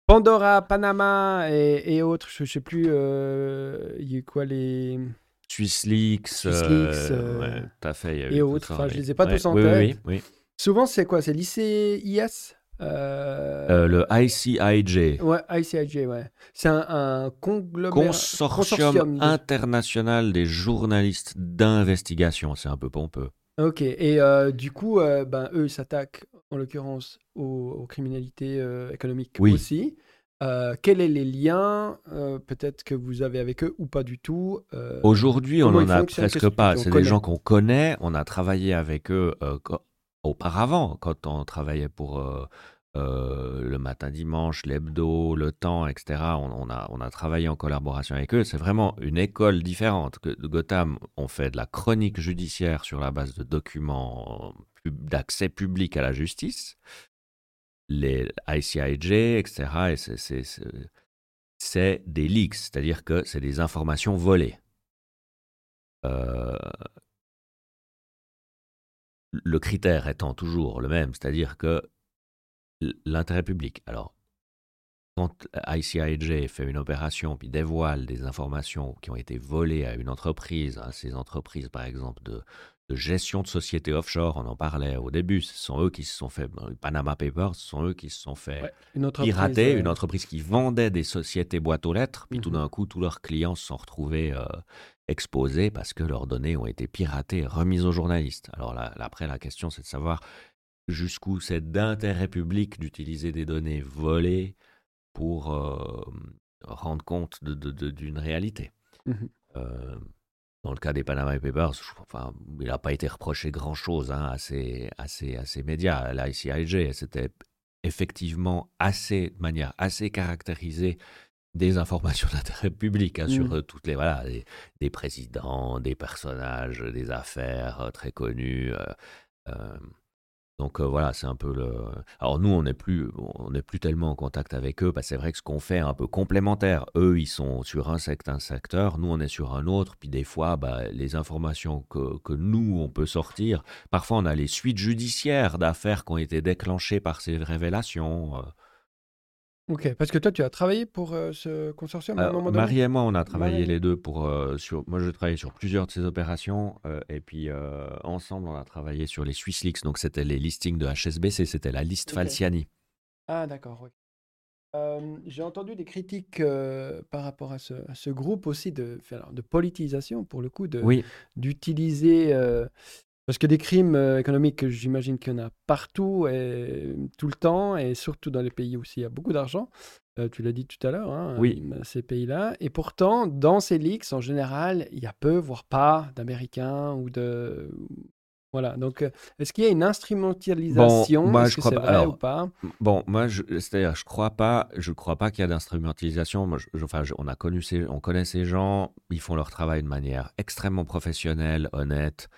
Pandora, Panama et, autres, je, ne sais plus, euh, il y a eu quoi les. Swiss Leaks, euh, euh, ouais, fait. et autres, enfin, je les ai pas tous en tête. Oui, oui, Souvent, c'est quoi? C'est l'ICIS le ICIJ. Ouais, ICIJ, ouais. C'est un, conglomérat. Consortium, international des journalistes d'investigation. C'est un peu pompeux. Ok, et du coup, ben, eux, ils s'attaquent en l'occurrence aux, criminalités euh, économiques aussi. Euh, quels sont les liens euh, peut-être que vous avez avec eux ou pas du tout Aujourd'hui, on n'en a presque pas. C'est des gens qu'on connaît. On a travaillé avec eux auparavant, quand on travaillait pour le matin dimanche, l'hebdo, le temps, etc. On, a, on a travaillé en collaboration avec eux. C'est vraiment une école différente. Que de Gotham, on fait de la chronique judiciaire sur la base de documents d'accès public à la justice, les ICIJ, etc. c'est des leaks, c'est-à-dire que c'est des informations volées. Euh, le critère étant toujours le même, c'est-à-dire que l'intérêt public. Alors, quand ICIJ fait une opération puis dévoile des informations qui ont été volées à une entreprise, à ces entreprises par exemple de, de gestion de sociétés offshore, on en parlait au début, ce sont eux qui se sont fait, Panama Papers, ce sont eux qui se sont fait pirater, une entreprise qui vendait des sociétés boîtes aux lettres, puis tout mhm. d'un coup, tous leurs clients se sont retrouvés euh, exposés parce que leurs données ont été piratées et remises aux journalistes. Alors là, après, la question, c'est de savoir jusqu'où c'est d'intérêt public d'utiliser des données volées pour euh, rendre compte d'une réalité. Euh, dans le cas des Panama Papers, enfin, il n'a pas été reproché grand-chose hein, à, ces, à, ces, médias. L'ICIJ, c'était effectivement assez, de manière assez caractérisée, des informations d'intérêt public hein, sur mmh. euh, toutes les voilà des, présidents, des personnages, des affaires euh, très connus. Euh, donc euh, voilà, c'est un peu le. Alors nous, on n'est plus, on n'est plus tellement en contact avec eux, parce que c'est vrai que ce qu'on fait est un peu complémentaire. Eux, ils sont sur un, secteur, nous, on est sur un autre. Puis des fois, bah, les informations que, que, nous, on peut sortir, parfois on a les suites judiciaires d'affaires qui ont été déclenchées par ces révélations. Ok, parce que toi, tu as travaillé pour euh, ce consortium à un moment Marie et moi, on a travaillé les deux pour. Euh, sur, moi, je travaillé sur plusieurs de ces opérations. Euh, et puis, ensemble, on a travaillé sur les Swiss Leaks. Donc, c'était les listings de HSBC. C'était la liste Falciani. Ah, d'accord. J'ai entendu des critiques par rapport à ce, à ce, groupe aussi de, de politisation, pour le coup, d'utiliser parce que des crimes euh, économiques, j'imagine qu'il y en a partout et tout le temps, et surtout dans les pays où il y a beaucoup d'argent. Euh, tu l'as dit tout à l'heure, hein, oui. Euh, ces pays-là. Et pourtant, dans ces leaks, en général, il y a peu, voire pas, d'Américains ou de Voilà, donc est-ce qu'il y a une instrumentalisation? Moi, Est-ce je crois pas. Alors, ou pas? Bon, moi, c'est-à-dire, je crois pas, je crois pas qu'il y a d'instrumentalisation. Moi, je- je- enfin, je- on a connu ces, on connaît ces gens, ils font leur travail de manière extrêmement professionnelle, honnête,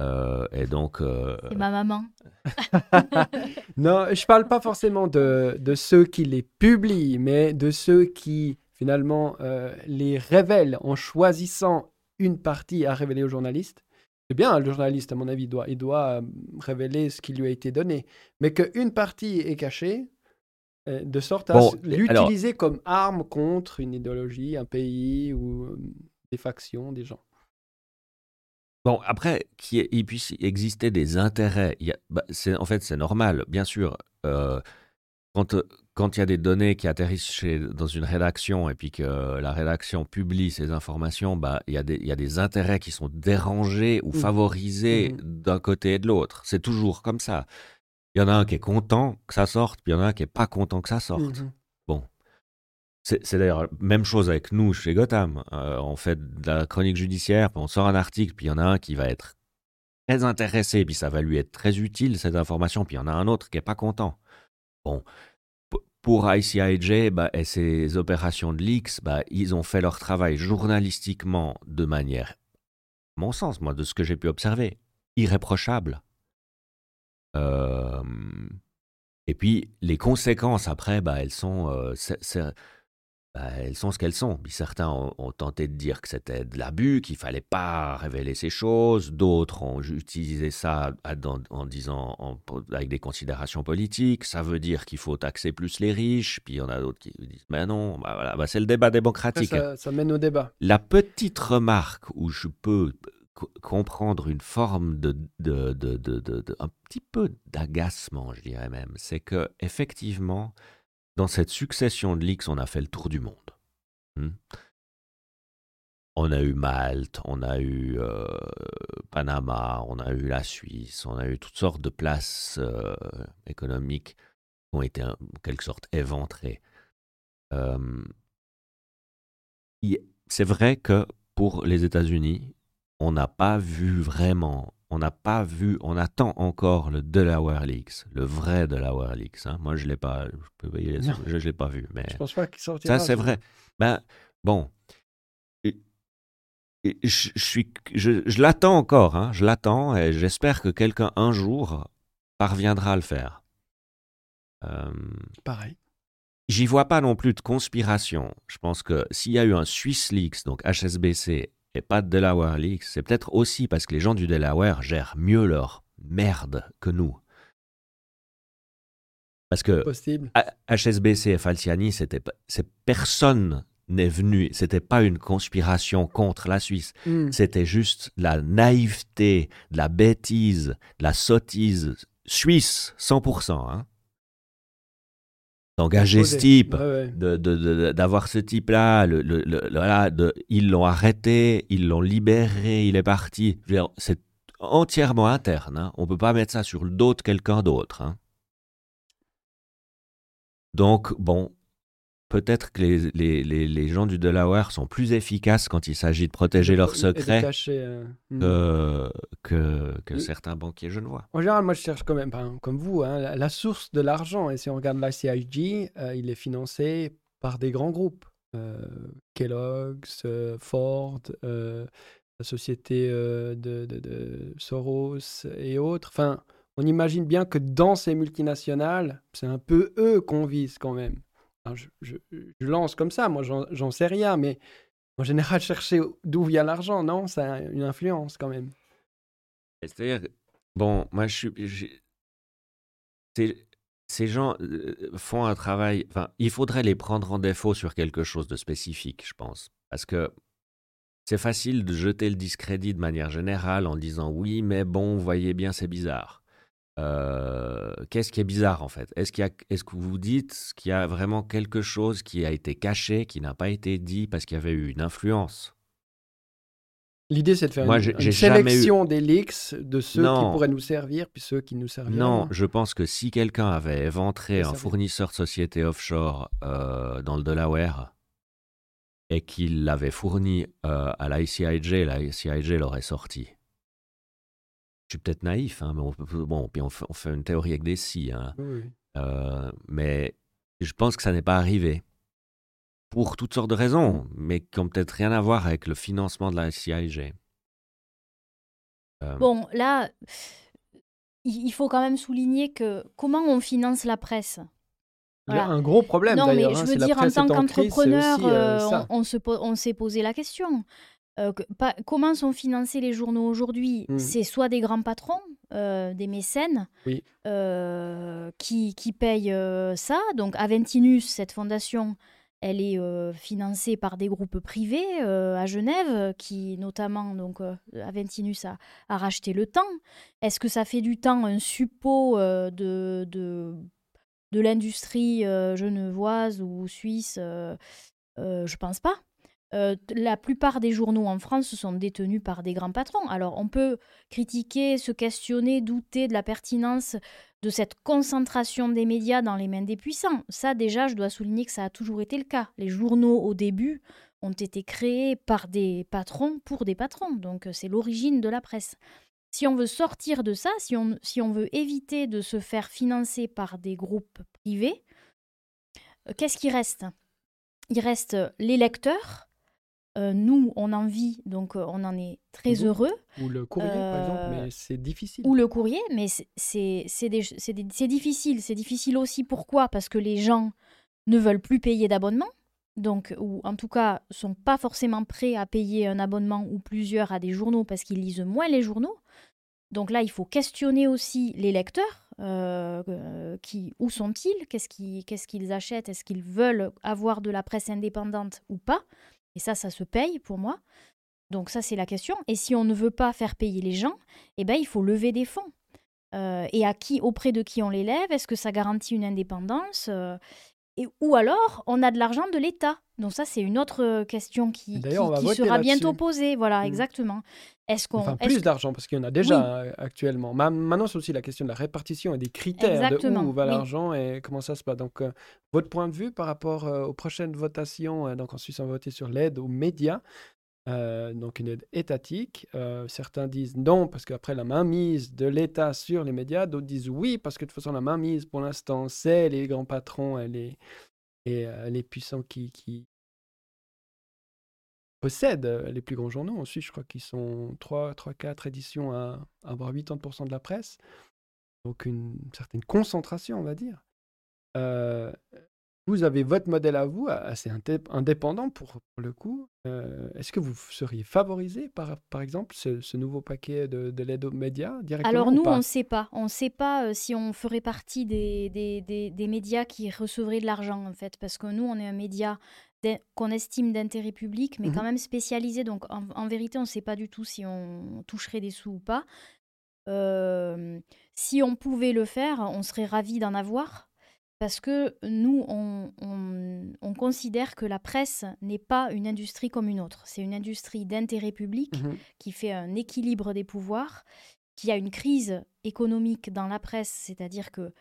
euh, et donc, euh, C'est ma maman. Non, je parle pas forcément de, de ceux qui les publient, mais de ceux qui finalement euh, les révèlent en choisissant une partie à révéler aux journalistes. C'est bien, le journaliste, à mon avis, doit, il doit révéler ce qui lui a été donné. Mais qu'une partie est cachée, de sorte à Bon, alors- l'utiliser comme arme contre une idéologie, un pays ou des factions, des gens. Bon, après, qu'il puisse exister des intérêts, il y a- bah, en fait, c'est normal, bien sûr. euh, quand quand il y a des données qui atterrissent chez, dans une rédaction et puis que la rédaction publie ces informations, bah, il, y a des, il y a des intérêts qui sont dérangés ou Mhm. favorisés Mhm. d'un côté et de l'autre. C'est toujours comme ça. Il y en a un qui est content que ça sorte, puis il y en a un qui est pas content que ça sorte. Mhm. C'est d'ailleurs la même chose avec nous chez Gotham. Euh, on fait de la chronique judiciaire, on sort un article, puis il y en a un qui va être très intéressé, puis ça va lui être très utile, cette information, puis il y en a un autre qui est pas content. Bon, pour ICIJ bah, et ces opérations de leaks, bah, ils ont fait leur travail journalistiquement de manière, à mon sens, moi, de ce que j'ai pu observer, irréprochable. Euh, et puis, les conséquences, après, bah, elles sont... euh, bah, elles sont ce qu'elles sont. Certains ont, ont tenté de dire que c'était de l'abus, qu'il fallait pas révéler ces choses. D'autres ont utilisé ça à- dans- en disant, en- avec des considérations politiques, ça veut dire qu'il faut taxer plus les riches. Puis il y en a d'autres qui disent, mais non, bah voilà, bah c'est le débat démocratique. ça, ça mène au débat. La petite remarque où je peux co- comprendre une forme de- de- un petit peu d'agacement, je dirais même, c'est que effectivement, dans cette succession de leaks, on a fait le tour du monde. Hmm? On a eu Malte, on a eu euh, Panama, on a eu la Suisse, on a eu toutes sortes de places euh, économiques qui ont été en quelque sorte éventrées. Euh, c'est vrai que pour les États-Unis, on n'a pas vu vraiment, on n'a pas vu, on attend encore le Delaware Leaks, le vrai Delaware Leaks. hein. Moi, je l'ai pas, je je, je l'ai pas vu, mais Je pense pas qu'il sortira. ça c'est ce- vrai. Ben bon, suis, je, je l'attends encore, hein, je l'attends et j'espère que quelqu'un un jour parviendra à le faire. Euh, Pareil. J'y vois pas non plus de conspiration. Je pense que s'il y a eu un Swiss Leaks, donc HSBC, et pas de Delaware Leaks, c'est peut-être aussi parce que les gens du Delaware gèrent mieux leur merde que nous. Parce que Possible. HSBC et Falciani, c'était personne n'est venu, c'était pas une conspiration contre la Suisse, Hmm. c'était juste de la naïveté, de la bêtise, de la sottise suisse, 100%. Hein. D'engager ce type, Ouais, ouais. d'avoir ce type-là, le, le- le- le- voilà, de- ils l'ont arrêté, ils l'ont libéré, il est parti. C'est entièrement interne. Hein. On peut pas mettre ça sur le dos de quelqu'un d'autre. hein. Donc, bon, peut-être que les, les, les, les gens du Delaware sont plus efficaces quand il s'agit de protéger leurs secrets cacher, euh, hmm. que, que, Oui. certains banquiers genevois. En général, moi, je cherche quand même, ben, comme vous, hein, la, la source de l'argent. Et si on regarde l'ICIG, euh, il est financé par des grands groupes. Euh, Kellogg's, euh, Ford, la société de, de- de Soros et autres. Enfin, on imagine bien que dans ces multinationales, c'est un peu eux qu'on vise quand même. Je, lance comme ça, moi, j'en sais rien, mais en général, chercher d'où vient l'argent, non, ça a une influence quand même. C'est-à-dire, bon, moi, je suis. Ces gens euh, font un travail. Enfin, il faudrait les prendre en défaut sur quelque chose de spécifique, je pense. Parce que c'est facile de jeter le discrédit de manière générale en disant oui, mais bon, vous voyez bien, c'est bizarre. Euh, Qu'est-ce qui est bizarre en fait? Est-ce qu'il est-ce que vous dites qu'il y a vraiment quelque chose qui a été caché, qui n'a pas été dit parce qu'il y avait eu une influence? L'idée, c'est de faire Moi, une, jamais eu- sélection des leaks de ceux qui pourraient nous servir, puis ceux qui nous serviront. Non, je pense que si quelqu'un avait éventré un fournisseur de société offshore euh, dans le Delaware et qu'il l'avait fourni euh, à l'ICIJ, l'ICIJ l'aurait sorti. Je suis peut-être naïf, hein, mais on, bon, puis on fait, une théorie avec des si. Hein. Euh, mais je pense que ça n'est pas arrivé. Pour toutes sortes de raisons, mais qui n'ont peut-être rien à voir avec le financement de la CIG. Euh. Bon, là, il faut quand même souligner que comment on finance la presse? Il y a un gros problème. Non, mais je veux dire, en tant qu'entrepreneur, euh, on, on s'est posé la question. Euh, comment sont financés les journaux aujourd'hui? Mmh. C'est soit des grands patrons, euh, des mécènes, euh, qui, qui, payent ça. Donc Aventinus, cette fondation, elle est financée par des groupes privés à Genève, qui notamment, donc Aventinus a, a, racheté le temps. Est-ce que ça fait du temps un suppôt de, de, de l'industrie genevoise ou suisse? Je pense pas. Euh, la plupart des journaux en France sont détenus par des grands patrons. Alors on peut critiquer, se questionner, douter de la pertinence de cette concentration des médias dans les mains des puissants. Ça déjà, je dois souligner que ça a toujours été le cas. Les journaux au début ont été créés par des patrons pour des patrons. Donc euh, c'est l'origine de la presse. Si on veut sortir de ça, si on, veut éviter de se faire financer par des groupes privés, euh, qu'est-ce qui reste? Il reste les lecteurs, euh, nous, on en vit, donc euh, on en est très heureux. Ou le courrier, par exemple, mais euh, c'est difficile. Ou le courrier, mais c'est difficile. C'est difficile aussi. Pourquoi? Parce que les gens ne veulent plus payer d'abonnement, donc, ou en tout cas, sont pas forcément prêts à payer un abonnement ou plusieurs à des journaux parce qu'ils lisent moins les journaux. Donc là, il faut questionner aussi les lecteurs. qui, où sont-ils? Qu'est-ce qu'ils achètent? Est-ce qu'ils veulent avoir de la presse indépendante ou pas? Et ça, ça se paye pour moi. Donc ça, c'est la question. Et si on ne veut pas faire payer les gens, eh ben, il faut lever des fonds. Euh, et auprès de qui on les lève Est-ce que ça garantit une indépendance? Euh, et, Ou alors, on a de l'argent de l'État. Donc ça, c'est une autre question qui, qui, sera bientôt posée. Voilà, mmh. exactement. Est-ce qu'on enfin, plus d'argent parce qu'il y en a déjà euh, actuellement. Maintenant, c'est aussi la question de la répartition et des critères de où va l'argent et comment ça se passe. Donc, euh, votre point de vue par rapport euh, aux prochaines votations, donc en Suisse, on va voter sur l'aide aux médias. Donc une aide étatique. certains disent non parce qu'après la mainmise de l'État sur les médias, d'autres disent oui parce que de toute façon la mainmise pour l'instant c'est les grands patrons et les, les puissants qui, qui, possèdent les plus grands journaux. Ensuite, je crois qu'ils sont 3, 3 4 éditions à, avoir 80% de la presse. Donc une certaine concentration, on va dire. Vous avez votre modèle à vous, assez indépendant pour, le coup. Est-ce que vous seriez favorisé par, par exemple, ce, nouveau paquet de, de l'aide aux médias directement Alors nous, on ne sait pas. On ne sait pas si on ferait partie des, des, des, des médias qui recevraient de l'argent, en fait, parce que nous, on est un média qu'on estime d'intérêt public, mais mmh quand même spécialisé. Donc en, vérité, on ne sait pas du tout si on toucherait des sous ou pas. si on pouvait le faire, on serait ravis d'en avoir. Parce que nous, on, considère que la presse n'est pas une industrie comme une autre. C'est une industrie d'intérêt public mmh qui fait un équilibre des pouvoirs, qui a une crise économique dans la presse, c'est-à-dire que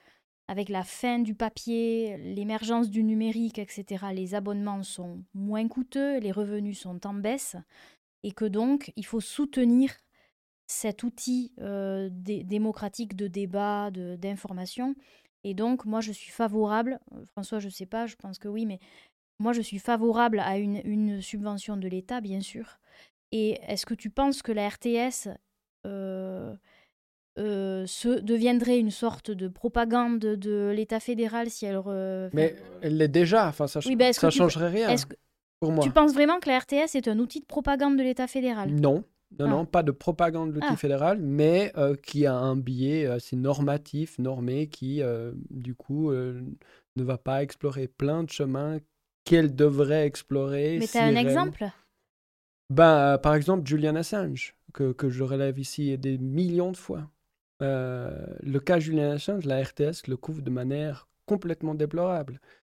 avec la fin du papier, l'émergence du numérique, etc., les abonnements sont moins coûteux, les revenus sont en baisse, et que donc il faut soutenir cet outil euh, démocratique de débat, d'information. Et donc, moi, je suis favorable, euh, François, je ne sais pas, je pense que oui, mais moi, je suis favorable à une, subvention de l'État, bien sûr. Et est-ce que tu penses que la RTS euh, euh, ce deviendrait une sorte de propagande de l'État fédéral si elle. Mais elle l'est déjà, enfin, ça, ne ben, changerait rien. pour moi. Tu penses vraiment que la RTS est un outil de propagande de l'État fédéral? Non. Non, non, ah. pas de propagande de l'outil ah. fédéral, mais euh, qui a un biais assez normatif, normé, qui, euh, du coup, ne va pas explorer plein de chemins qu'elle devrait explorer. Mais tu as un exemple? Ben, Par exemple, Julian Assange, que, que je relève ici des millions de fois. Euh, le cas Julien Assange, la RTS le couvre de manière complètement déplorable.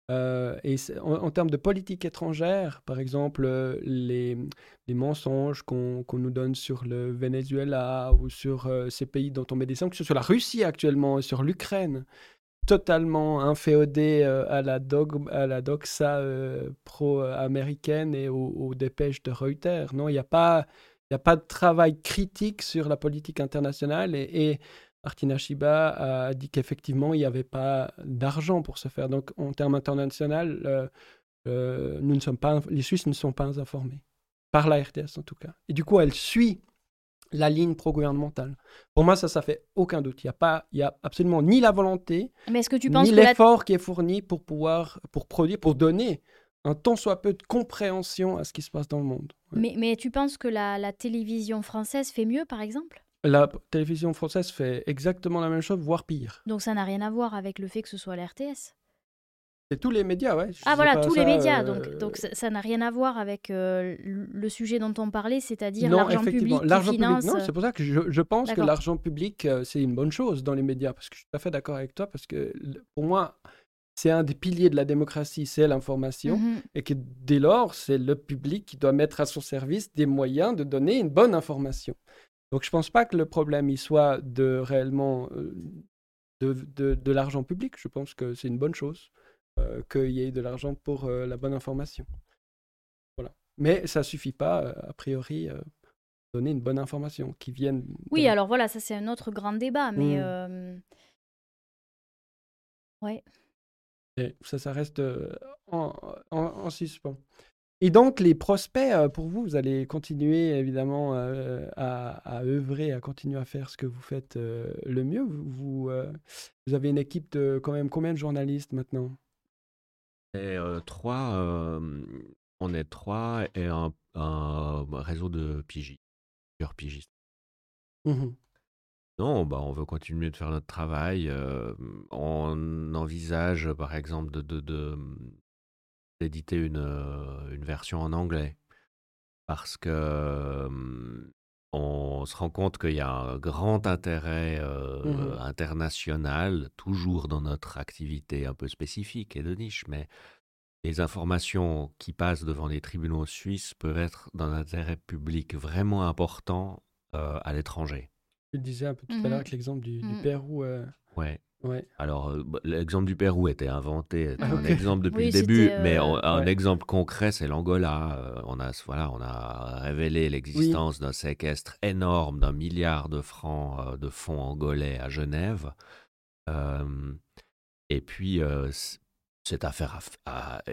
Euh, et en, termes de politique étrangère, par exemple, euh, les, mensonges qu'on nous donne sur le Venezuela ou sur ces pays dont on met des sanctions, sur la Russie actuellement, sur l'Ukraine, totalement inféodé à, la dog, à la doxa pro-américaine et aux, dépêches de Reuters. Non, il n'y a pas a pas de travail critique sur la politique internationale et, et Martina Shiba a dit qu'effectivement, il n'y avait pas d'argent pour se faire. Donc, en termes internationaux, euh, euh, nous ne sommes pas, les Suisses ne sont pas informés, par la RTS en tout cas. Et du coup, elle suit la ligne pro-gouvernementale. Pour moi, ça, ça fait aucun doute. Il n'y a, pas, il y a absolument ni la volonté, Mais est-ce que tu penses ni la- l'effort qui est fourni pour pouvoir, pour produire, pour donner un tant soit peu de compréhension à ce qui se passe dans le monde. Ouais. mais, mais tu penses que la, la télévision française fait mieux, par exemple? La télévision française fait exactement la même chose, voire pire. Donc ça n'a rien à voir avec le fait que ce soit la RTS. C'est tous les médias, ouais. Je Ah voilà, tous ça, les médias. euh, Donc, donc ça n'a rien à voir avec euh, le sujet dont on parlait, c'est-à-dire l'argent public L'argent public, non, c'est pour ça que je, je pense que l'argent public, euh, c'est une bonne chose dans les médias, parce que je suis tout à fait d'accord avec toi, parce que pour moi, c'est un des piliers de la démocratie, c'est l'information, Mhm. et que dès lors, c'est le public qui doit mettre à son service des moyens de donner une bonne information. Donc je pense pas que le problème il soit de réellement euh, de, de, de l'argent public, je pense que c'est une bonne chose euh, qu'il y ait de l'argent pour euh, la bonne information. Voilà. Mais ça suffit pas, a priori, donner une bonne information qui vienne. de Oui, alors voilà, ça c'est un autre grand débat, mais Mm. euh, ouais. Et ça, ça reste en, en, en suspens. Et donc, les prospects, euh, pour vous, vous allez continuer évidemment euh, à, à œuvrer, à continuer à faire ce que vous faites euh, le mieux. Vous, vous, euh, vous avez une équipe de quand même combien de journalistes maintenant? Et trois, on est trois et un, un réseau de pigistes, plusieurs pigistes. Mhm. Non, bah, on veut continuer de faire notre travail. on envisage, par exemple, de, de- de- d'éditer une, une version en anglais. Parce que on se rend compte qu'il y a un grand intérêt euh, Mhm. international, toujours dans notre activité un peu spécifique et de niche, mais les informations qui passent devant les tribunaux suisses peuvent être d'un intérêt public vraiment important euh, à l'étranger. Tu le disais un peu tout à Mhm. l'heure avec l'exemple du, du Mhm. Pérou. euh, Ouais. Ouais. Alors, euh, bah, l'exemple du Pérou était inventé, était Ah, un exemple depuis Oui, le début, euh, mais on- un Ouais. exemple concret, c'est l'Angola. Euh, on, a, voilà, on a révélé l'existence d'un séquestre énorme d'un milliard de francs de fonds angolais à Genève. Euh, et puis, euh, cette affaire, a a-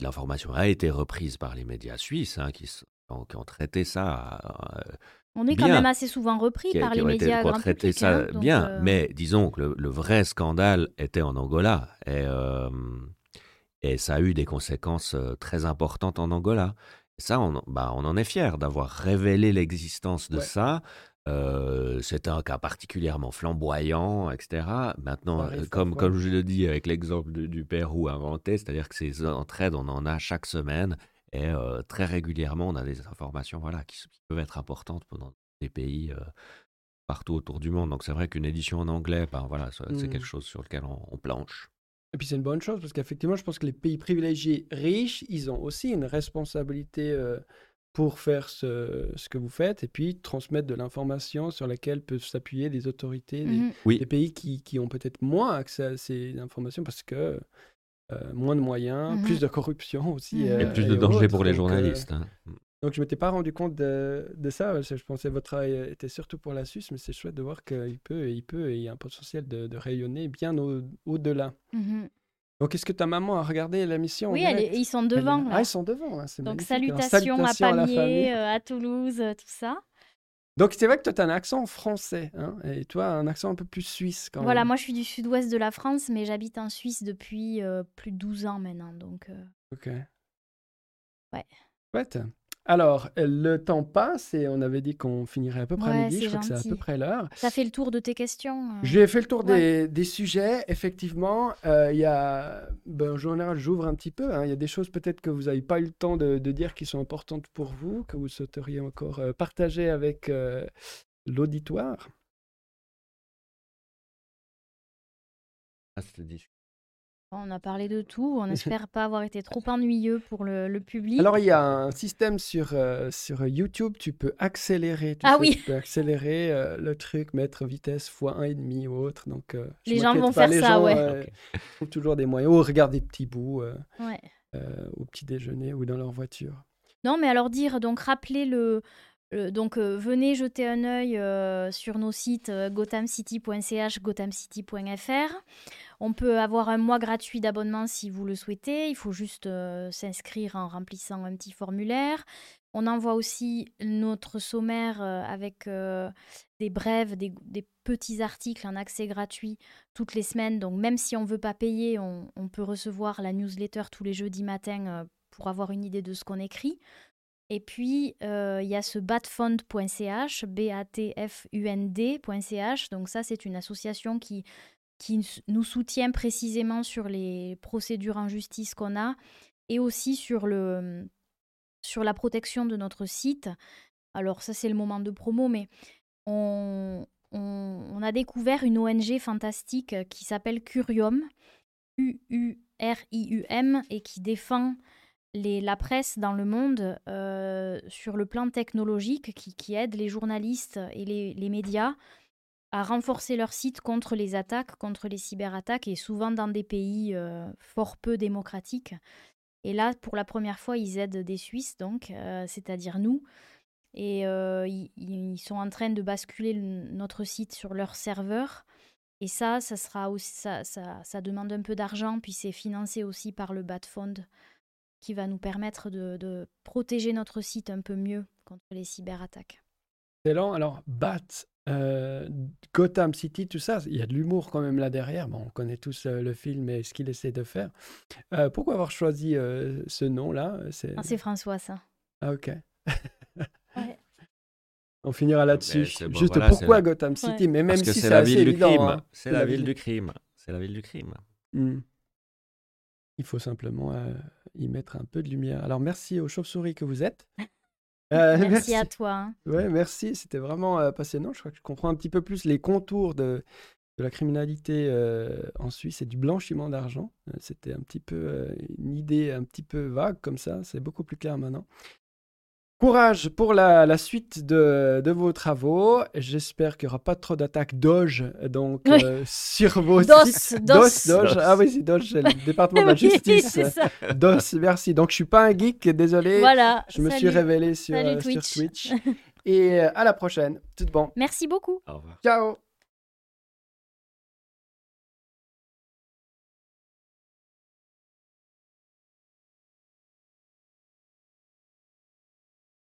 l'information a été reprise par les médias suisses hein, qui, ont traité ça euh, On est quand même assez souvent repris qui, par qui les été médias traité public. ça hein, bien. euh, Mais disons que le, le vrai scandale était en Angola. Et, euh, et ça a eu des conséquences euh, très importantes en Angola. Et ça, on, en- bah, on en est fier d'avoir révélé l'existence de Ouais. ça. Euh, C'était un cas particulièrement flamboyant, etc. Maintenant, comme je le dis avec l'exemple du, du Pérou inventé, c'est-à-dire que ces entraides, on en a chaque semaine. Et euh, très régulièrement, on a des informations voilà, qui, peuvent être importantes dans des pays euh, partout autour du monde. Donc c'est vrai qu'une édition en anglais, ben, voilà, c'est quelque chose sur lequel on, on planche. Et puis c'est une bonne chose parce qu'effectivement, je pense que les pays privilégiés riches, ils ont aussi une responsabilité euh, pour faire ce, ce que vous faites et puis transmettre de l'information sur laquelle peuvent s'appuyer des autorités, des. Oui, des pays qui, qui ont peut-être moins accès à ces informations parce que moins de moyens, Mhm. plus de corruption aussi. Mhm. euh, et plus de danger pour les Donc, euh, journalistes. hein. donc je m'étais pas rendu compte de, de ça. parce que Je pensais que votre travail était surtout pour la Suisse, mais c'est chouette de voir qu'il peut, il peut, et il y a un potentiel de, de rayonner bien au- au-delà. Mhm. Donc est-ce que ta maman a regardé l'émission en Oui, elle est- direct ils sont Elle- devant. là. Ah, ils sont devant. hein, Donc. Alors, salutations, à la. Pamiers, euh, à Toulouse, euh, tout ça. Donc c'est vrai que toi, tu as un accent français, hein, et toi, un accent un peu plus suisse quand Voilà, même. moi je suis du sud-ouest de la France, mais j'habite en Suisse depuis euh, plus de 12 ans maintenant. Donc, euh, Ok. Ouais. Chouette. Alors, le temps passe et on avait dit qu'on finirait à peu près à midi. Je crois que c'est à peu près l'heure. ça fait le tour de tes questions. euh. J'ai fait le tour Ouais. des, des sujets. Effectivement, euh, il y a, ben, en général, j'ouvre un petit peu. hein. Il y a des choses peut-être que vous n'avez pas eu le temps de, de dire qui sont importantes pour vous, que vous souhaiteriez encore euh, partager avec euh, l'auditoire. Ah, On a parlé de tout. On espère pas avoir été trop ennuyeux pour le, le public. Alors, il y a un système sur, euh, sur YouTube, tu peux accélérer. Tu Ah sais, oui. Tu peux accélérer euh, le truc, mettre vitesse fois 1,5 ou autre. Donc, euh, Les gens vont pas, faire les ça, gens, ouais. euh, Ok. trouvent toujours des moyens. Ou regarder des petits bouts euh, Ouais. euh, au petit déjeuner ou dans leur voiture. Non, mais alors dire, donc rappeler le, Euh, donc venez jeter un œil sur nos sites gothamcity.ch, gothamcity.fr. On peut avoir un mois gratuit d'abonnement si vous le souhaitez. Il faut juste s'inscrire en remplissant un petit formulaire. On envoie aussi notre sommaire avec des brèves, des, petits articles en accès gratuit toutes les semaines. Donc même si on ne veut pas payer, on, peut recevoir la newsletter tous les jeudis matin pour avoir une idée de ce qu'on écrit. Et puis, il y a ce batfund.ch, B-A-T-F-U-N-D.ch. Donc ça, c'est une association qui, qui nous soutient précisément sur les procédures en justice qu'on a et aussi sur le sur la protection de notre site. Alors ça c'est le moment de promo, mais on, on, a découvert une ONG fantastique qui s'appelle Curium, U-U-R-I-U-M, et qui défend la presse dans le monde euh, sur le plan technologique, qui, aide les journalistes et les, médias à renforcer leur site contre les attaques, contre les cyberattaques, et souvent dans des pays euh, fort peu démocratiques. Et là, pour la première fois, ils aident des Suisses, donc, euh, c'est-à-dire nous. Et ils, sont en train de basculer notre site sur leur serveur. Et ça, ça, sera ça, ça, demande un peu d'argent, puis c'est financé aussi par le Bat Fund, qui va nous permettre de, de, protéger notre site un peu mieux contre les cyberattaques. Excellent. Alors, BAT, euh, Gotham City, tout ça, il y a de l'humour quand même là derrière. Bon, on connaît tous euh, le film et ce qu'il essaie de faire. Euh, pourquoi avoir choisi ce nom-là C'est ah, François, ça. Ah, ok. On finira là-dessus. Juste pourquoi Gotham City, mais même si c'est la ville du crime. Hein. c'est la, ville du crime. C'est la ville du crime. Il faut simplement y mettre un peu de lumière. Alors merci aux chauves-souris que vous êtes. Euh, merci, à toi. Hein. Ouais, merci. C'était vraiment euh, passionnant. Je crois que je comprends un petit peu plus les contours de, de la criminalité euh, en Suisse et du blanchiment d'argent. C'était un petit peu une idée un petit peu vague comme ça. C'est beaucoup plus clair maintenant. Courage pour la, la suite de, de, vos travaux. J'espère qu'il n'y aura pas trop d'attaques Doge donc, sur vos sites. DOS, Doge. Ah oui, c'est Doge, c'est le département de la justice. DOS, merci. Donc, je ne suis pas un geek, désolé. Voilà. Je me suis révélé sur, sur Twitch. Et à la prochaine. Tout bon. Merci beaucoup. Au revoir. Ciao.